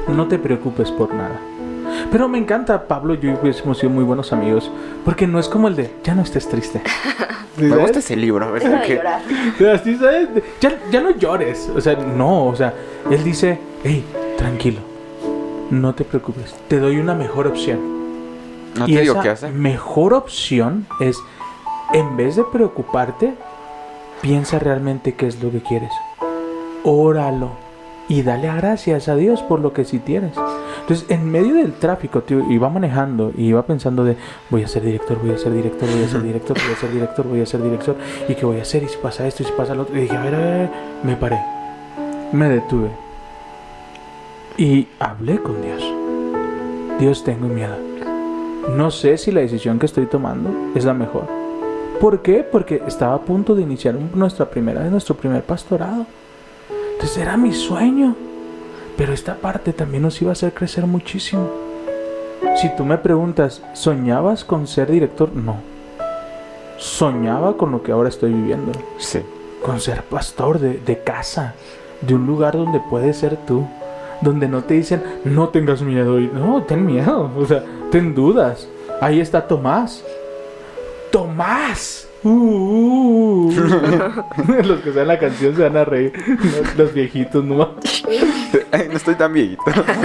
No te preocupes por nada. Pero me encanta, Pablo, yo y hubiésemos sido muy buenos amigos. Porque no es como el de, ya no estés triste. Me gusta ese libro, Deja ¿verdad? de Que- llorar. Así, ¿sabes? Ya, ya no llores. O sea, no, o sea, él dice, hey, tranquilo. No te preocupes. Te doy una mejor opción. No y te digo esa qué hacer. mejor opción es, en vez de preocuparte, piensa realmente qué es lo que quieres. Óralo y dale gracias a Dios por lo que sí tienes. Entonces, en medio del tráfico, tío, iba manejando y iba pensando de, voy a ser director, voy a ser director, voy a ser director, voy a ser director, voy a ser director, y qué voy a hacer, y si pasa esto, y si pasa lo otro. Y dije, a ver, a ver, me paré, me detuve y hablé con Dios. Dios, tengo miedo. No sé si la decisión que estoy tomando es la mejor. ¿Por qué? Porque estaba a punto de iniciar nuestra primera, nuestro primer pastorado. Entonces era mi sueño. Pero esta parte también nos iba a hacer crecer muchísimo. Si tú me preguntas, ¿soñabas con ser director? No. Soñaba con lo que ahora estoy viviendo. Sí. Con ser pastor de, de casa. De un lugar donde puedes ser tú. Donde no te dicen, no tengas miedo. Y, no, ten miedo. O sea, ten dudas. Ahí está Tomás. ¡Tomás! Uh, uh, uh. los que saben la canción se van a reír. Los, los viejitos, ¿no? Ay, no estoy tan viejito.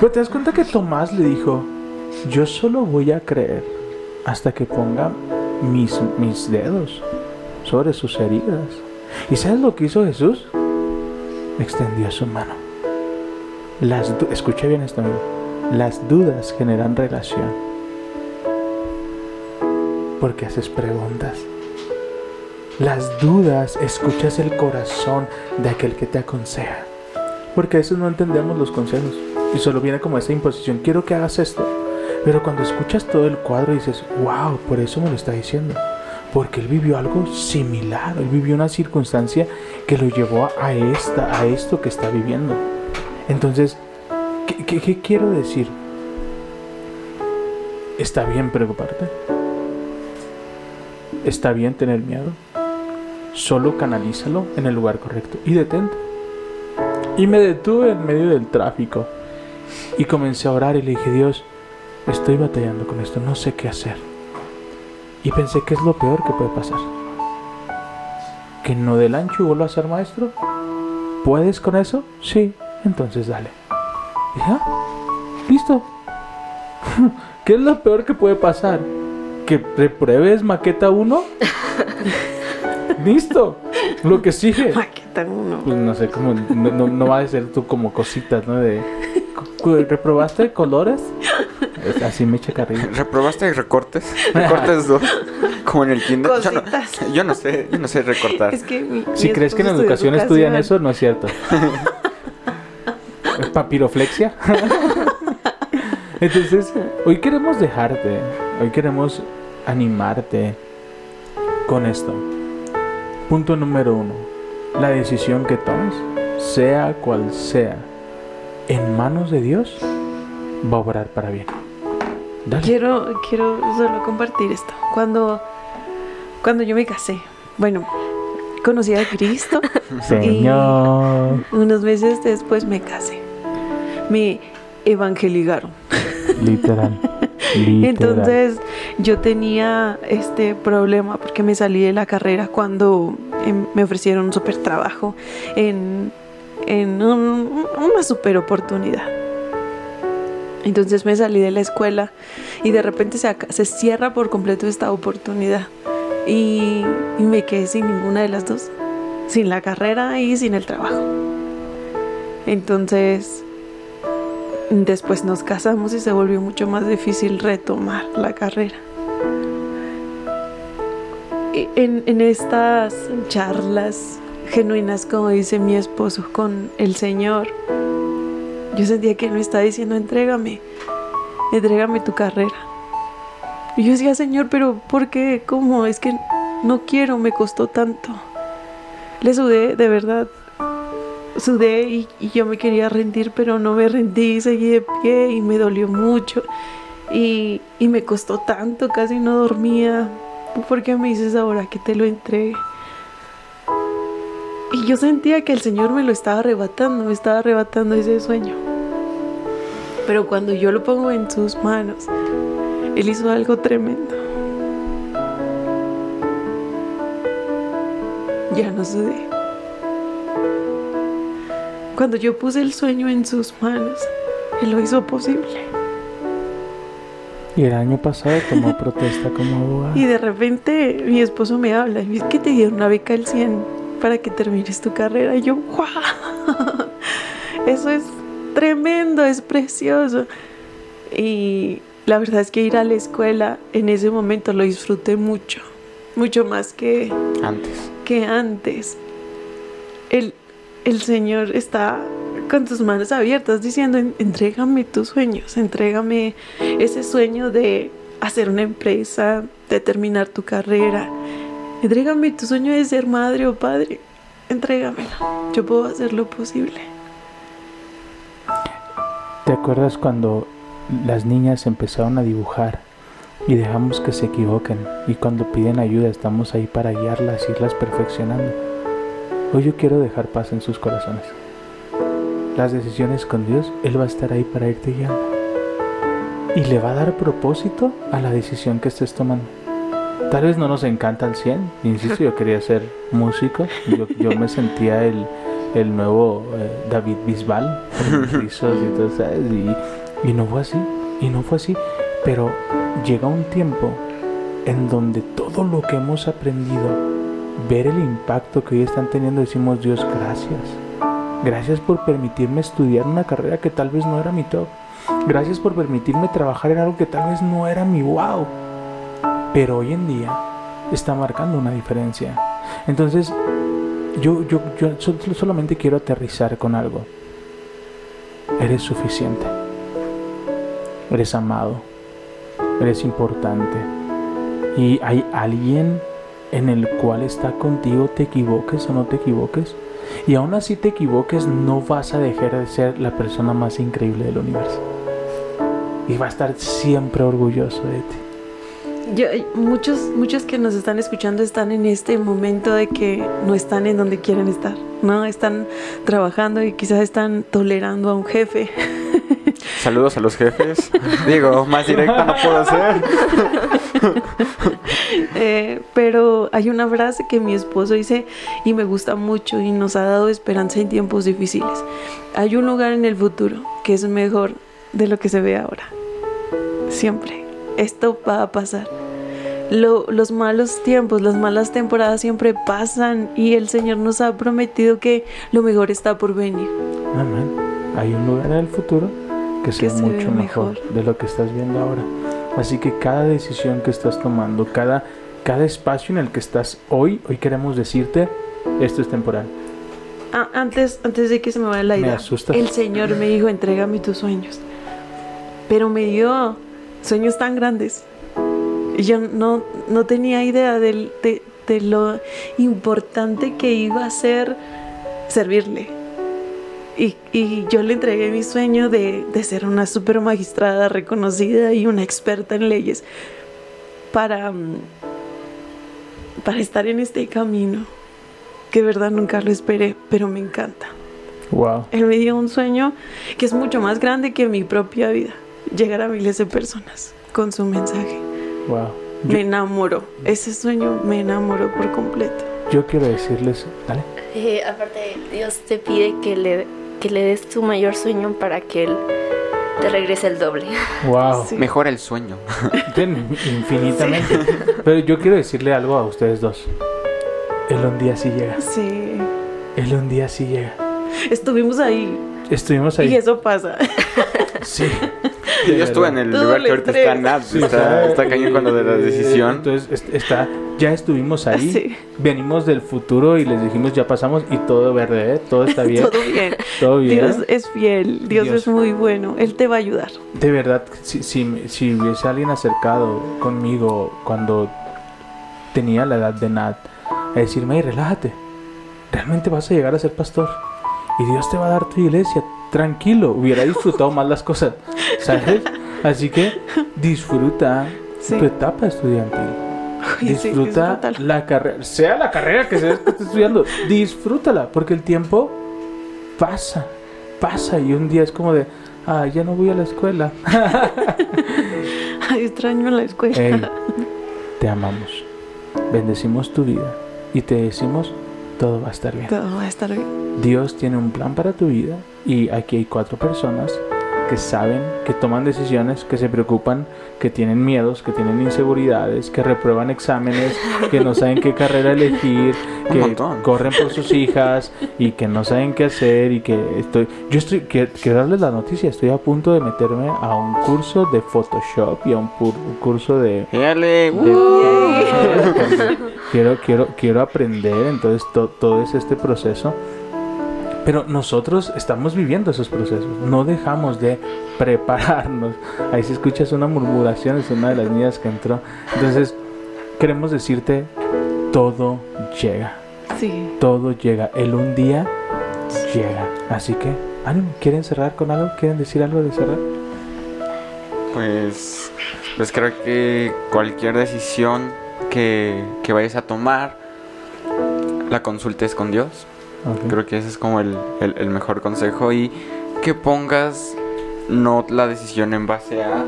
Pero te das cuenta que Tomás le dijo, yo solo voy a creer hasta que ponga mis, mis dedos sobre sus heridas. ¿Y sabes lo que hizo Jesús? Extendió su mano. Las Escuche bien esto, amigo. Las dudas generan relación. Porque haces preguntas. Las dudas escuchas el corazón de aquel que te aconseja. Porque a veces no entendemos los consejos. Y solo viene como esa imposición, quiero que hagas esto. Pero cuando escuchas todo el cuadro dices, wow, por eso me lo está diciendo. Porque él vivió algo similar, él vivió una circunstancia que lo llevó a esta, a esto que está viviendo. Entonces, ¿qué, qué- qué quiero decir? Está bien preocuparte. Está bien tener miedo. Solo canalízalo en el lugar correcto y detente. Y me detuve en medio del tráfico y comencé a orar y le dije, Dios, estoy batallando con esto, no sé qué hacer. Y pensé que es lo peor que puede pasar. Que no del ancho y vuelva a ser maestro. ¿Puedes con eso? Sí, entonces dale. Ya, listo. ¿Qué es lo peor que puede pasar? ¿Que repruebes maqueta 1? listo. Lo que sigue. Maqueta uno. Pues no sé, como no, no, no va a ser tú como cositas, ¿no? De ¿reprobaste colores? Es Así me echa carrilla. ¿Reprobaste recortes? Recortes dos. Como en el kinder. Yo no, Cositas. yo no sé, yo no sé recortar. Es que mi- Si mi crees que en educación estudió estudian educación. eso, no es cierto. ¿Es papiroflexia? Entonces, hoy queremos dejarte, hoy queremos animarte con esto. Punto número uno. La decisión que tomes, sea cual sea, en manos de Dios, va a obrar para bien. Dale. Quiero, quiero solo compartir esto. Cuando, cuando yo me casé, bueno, conocí a Cristo. Señor. Unos meses después me casé. Me evangelizaron. Literal. Entonces yo tenía este problema porque me salí de la carrera cuando em, me ofrecieron un super trabajo en, en un- una super oportunidad. Entonces me salí de la escuela y de repente se, se cierra por completo esta oportunidad y, y me quedé sin ninguna de las dos, sin la carrera y sin el trabajo. Entonces Después nos casamos y se volvió mucho más difícil retomar la carrera. En, en estas charlas genuinas, como dice mi esposo, con el Señor, yo sentía que Él me estaba diciendo, entrégame, entrégame tu carrera. Y yo decía, Señor, pero ¿por qué? ¿Cómo? Es que no quiero, me costó tanto. Le sudé, de verdad, sudé y, yo me quería rendir, pero no me rendí, seguí de pie y me dolió mucho. Y, y me costó tanto, casi no dormía. ¿Por qué me dices ahora que te lo entregue? Y yo sentía que el Señor me lo estaba arrebatando, me estaba arrebatando ese sueño. Pero cuando yo lo pongo en sus manos, Él hizo algo tremendo. Ya no sudé. Cuando yo puse el sueño en sus manos, Él lo hizo posible. Y el año pasado tomó protesta como abogado. Y de repente mi esposo me habla y me dice que te dieron una beca del 100 para que termines tu carrera. Y yo, ¡guau! Eso es tremendo, es precioso. Y la verdad es que ir a la escuela en ese momento lo disfruté mucho, mucho más que, Antes. que antes. El, el Señor está con tus manos abiertas diciendo, "En- entrégame tus sueños, entrégame ese sueño de hacer una empresa, de terminar tu carrera, entrégame tu sueño de ser madre o padre, entrégamelo, yo puedo hacer lo posible. ¿Te acuerdas cuando las niñas empezaron a dibujar y dejamos que se equivoquen? Y cuando piden ayuda estamos ahí para guiarlas, irlas perfeccionando. Hoy yo quiero dejar paz en sus corazones. Las decisiones con Dios, Él va a estar ahí para irte guiando. Y le va a dar propósito a la decisión que estés tomando. Tal vez no nos encanta al 100. Insisto, yo quería ser músico. Yo, yo me sentía el, el nuevo eh, David Bisbal, y todo, ¿sabes? Y, y no fue así, y no fue así. Pero llega un tiempo en donde todo lo que hemos aprendido, ver el impacto que hoy están teniendo, decimos, Dios, gracias. Gracias por permitirme estudiar una carrera que tal vez no era mi top. Gracias por permitirme trabajar en algo que tal vez no era mi wow. Pero hoy en día está marcando una diferencia. Entonces, yo, yo, yo sol- solamente quiero aterrizar con algo. Eres suficiente. Eres amado. Eres importante. Y hay alguien en el cual está contigo, te equivoques o no te equivoques. Y aún así te equivoques, no vas a dejar de ser la persona más increíble del universo. Y va a estar siempre orgulloso de ti. Yo- muchos, muchos que nos están escuchando están en este momento de que no están en donde quieren estar, ¿no? Están trabajando y quizás están tolerando a un jefe. Saludos a los jefes. Digo, más directo no puedo ser. Eh, pero hay una frase que mi esposo dice y me gusta mucho y nos ha dado esperanza en tiempos difíciles. Hay un lugar en el futuro que es mejor de lo que se ve ahora. Siempre. Esto va a pasar. Lo- los malos tiempos, las malas temporadas siempre pasan y el Señor nos ha prometido que lo mejor está por venir. Amén. Hay un lugar en el futuro que sea se mucho mejor. mejor. de lo que estás viendo ahora. Así que cada decisión que estás tomando, cada, cada espacio en el que estás hoy, hoy queremos decirte, esto es temporal. Ah, antes, antes de que se me vaya la Me idea, asustas. el Señor me dijo, entrégame tus sueños. Pero me dio sueños tan grandes. Yo no, no tenía idea del- de, de lo importante que iba a ser servirle. Y, y yo le entregué mi sueño de, de ser una super magistrada reconocida y una experta en leyes para, mm, para estar en este camino que de verdad nunca lo esperé, pero me encanta. Wow. Él me dio un sueño que es mucho más grande que mi propia vida, llegar a miles de personas con su mensaje. Wow. Me enamoró, ese sueño me enamoró por completo. Yo quiero decirles, ¿vale? Eh, aparte, Dios te pide que le, que le des tu mayor sueño para que Él te regrese el doble. Wow. Sí. Mejora el sueño. Ten- Infinitamente. Pero yo quiero decirle algo a ustedes dos. Él un día sí llega. Sí, Él un día sí llega. estuvimos ahí Estuvimos ahí. y eso pasa. Sí. Yo estuve en el Todo lugar el que ahorita está Nat. Sí, Está, está cañón con lo de la eh, decisión. Entonces, est- está, ya estuvimos ahí. Sí. Venimos del futuro y les dijimos, ya pasamos y todo verde, ¿eh? todo está bien. Todo bien. todo bien. Dios es fiel, Dios, Dios. es muy bueno, Él te va a ayudar. De verdad, si, si, si hubiese alguien acercado conmigo cuando tenía la edad de Nat a decirme, "Ey, relájate, realmente vas a llegar a ser pastor y Dios te va a dar tu iglesia, tranquilo, hubiera disfrutado más las cosas, ¿sabes? Así que disfruta Sí. tu etapa estudiantil. Disfruta la carrera, sea la carrera que sea que estés estudiando, disfrútala, porque el tiempo pasa, pasa y un día es como de, ah, ya no voy a la escuela. Ay, extraño la escuela. Te amamos, bendecimos tu vida y te decimos, todo va a estar bien. Todo va a estar bien. Dios tiene un plan para tu vida y aquí hay cuatro personas que saben, que toman decisiones, que se preocupan, que tienen miedos, que tienen inseguridades, que reprueban exámenes, que no saben qué carrera elegir, que corren por sus hijas y que no saben qué hacer y que estoy yo estoy quiero, quiero darles la noticia, estoy a punto de meterme a un curso de Photoshop y a un, pur- un curso de de- uh. quiero, quiero, quiero aprender, entonces to- todo es este proceso. Pero nosotros estamos viviendo esos procesos, no dejamos de prepararnos. Ahí si escuchas una murmuración, es una de las niñas que entró. Entonces, queremos decirte, todo llega, Sí. todo llega. El un día llega. Así que, ánimo, ¿quieren cerrar con algo? ¿Quieren decir algo de cerrar? Pues, pues creo que cualquier decisión que, que vayas a tomar, la consultes con Dios. Creo que ese es como el, el- el mejor consejo y que pongas no la decisión en base a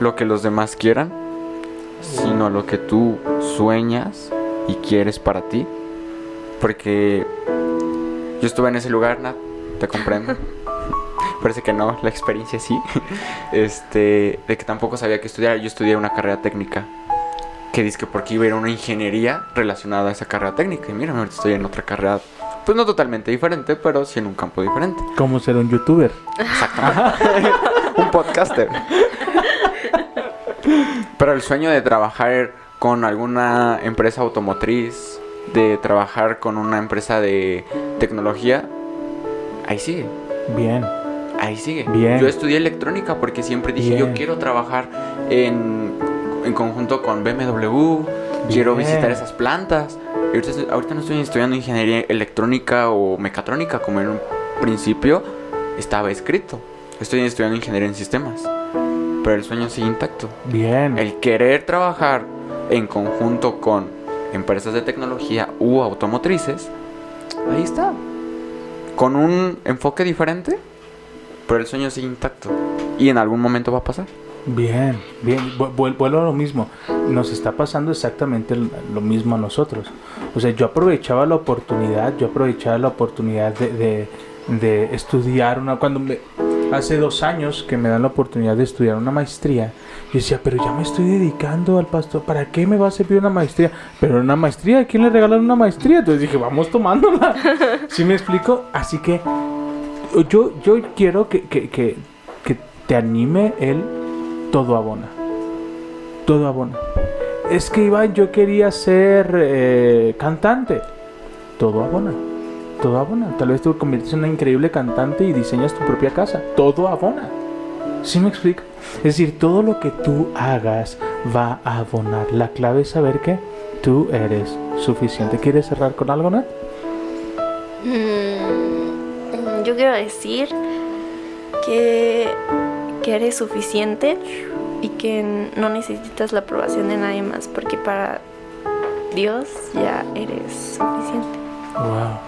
lo que los demás quieran, sino lo que tú sueñas y quieres para ti. Porque yo estuve en ese lugar, Nat, te comprendo. Parece que no, la experiencia sí. Este, de que tampoco sabía que estudiar. Yo estudié una carrera técnica. Que dice que porque iba a ir a una ingeniería relacionada a esa carrera técnica. Y mira, ahorita estoy en otra carrera, pues no totalmente diferente, pero sí en un campo diferente. ¿Cómo ser un youtuber? un podcaster. Pero el sueño de trabajar con alguna empresa automotriz, de trabajar con una empresa de tecnología, ahí sigue. Bien. Ahí sigue. Bien. Yo estudié electrónica porque siempre dije, Bien. yo quiero trabajar en, en conjunto con BMW, quiero visitar esas plantas. Ahorita, ahorita no estoy estudiando ingeniería electrónica o mecatrónica como en un principio estaba escrito. Estoy estudiando ingeniería en sistemas. Pero el sueño sigue intacto. Bien. El querer trabajar en conjunto con empresas de tecnología u automotrices, ahí está. Con un enfoque diferente, pero el sueño sigue intacto. Y en algún momento va a pasar. Bien, bien, Vu- vuel- vuelvo a lo mismo. Nos está pasando exactamente lo mismo a nosotros. O sea, yo aprovechaba la oportunidad, yo aprovechaba la oportunidad de, de- de estudiar una... Cuando me, hace dos años que me dan la oportunidad de estudiar una maestría, yo decía, pero ya me estoy dedicando al pastor, ¿para qué me va a servir una maestría? Pero una maestría, ¿a quién le regalan una maestría? Entonces dije, vamos tomándola. ¿Sí me explico? Así que yo, yo quiero que, que, que, que te anime el todo abona. Todo abona. Es que Iván, yo quería ser eh, cantante. Todo abona. Todo abona. Tal vez te conviertes en una increíble cantante y diseñas tu propia casa. Todo abona. ¿Sí me explico? Es decir, todo lo que tú hagas va a abonar. La clave es saber que tú eres suficiente. ¿Quieres cerrar con algo, Nat? Mm, yo quiero decir que, que eres suficiente y que no necesitas la aprobación de nadie más, porque para Dios ya eres suficiente. Wow.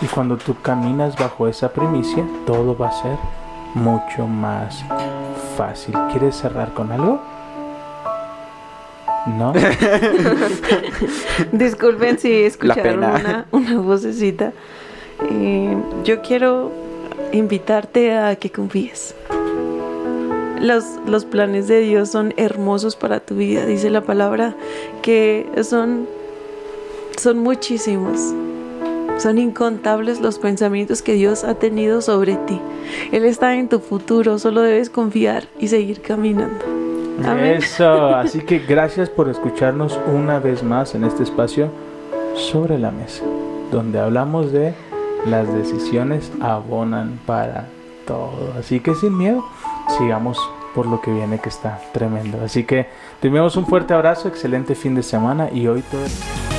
Y cuando tú caminas bajo esa primicia, todo va a ser mucho más fácil. ¿Quieres cerrar con algo? ¿No? Disculpen si escucharon una, una vocecita. Eh, yo quiero invitarte a que confíes. Los, los planes de Dios son hermosos para tu vida. Dice la palabra que son, son muchísimos. Son incontables los pensamientos que Dios ha tenido sobre ti. Él está en tu futuro, solo debes confiar y seguir caminando. Eso. Así que gracias por escucharnos una vez más en este espacio sobre la mesa, donde hablamos de las decisiones abonan para todo. Así que sin miedo, sigamos por lo que viene que está tremendo. Así que te enviamos un fuerte abrazo, excelente fin de semana y hoy todo...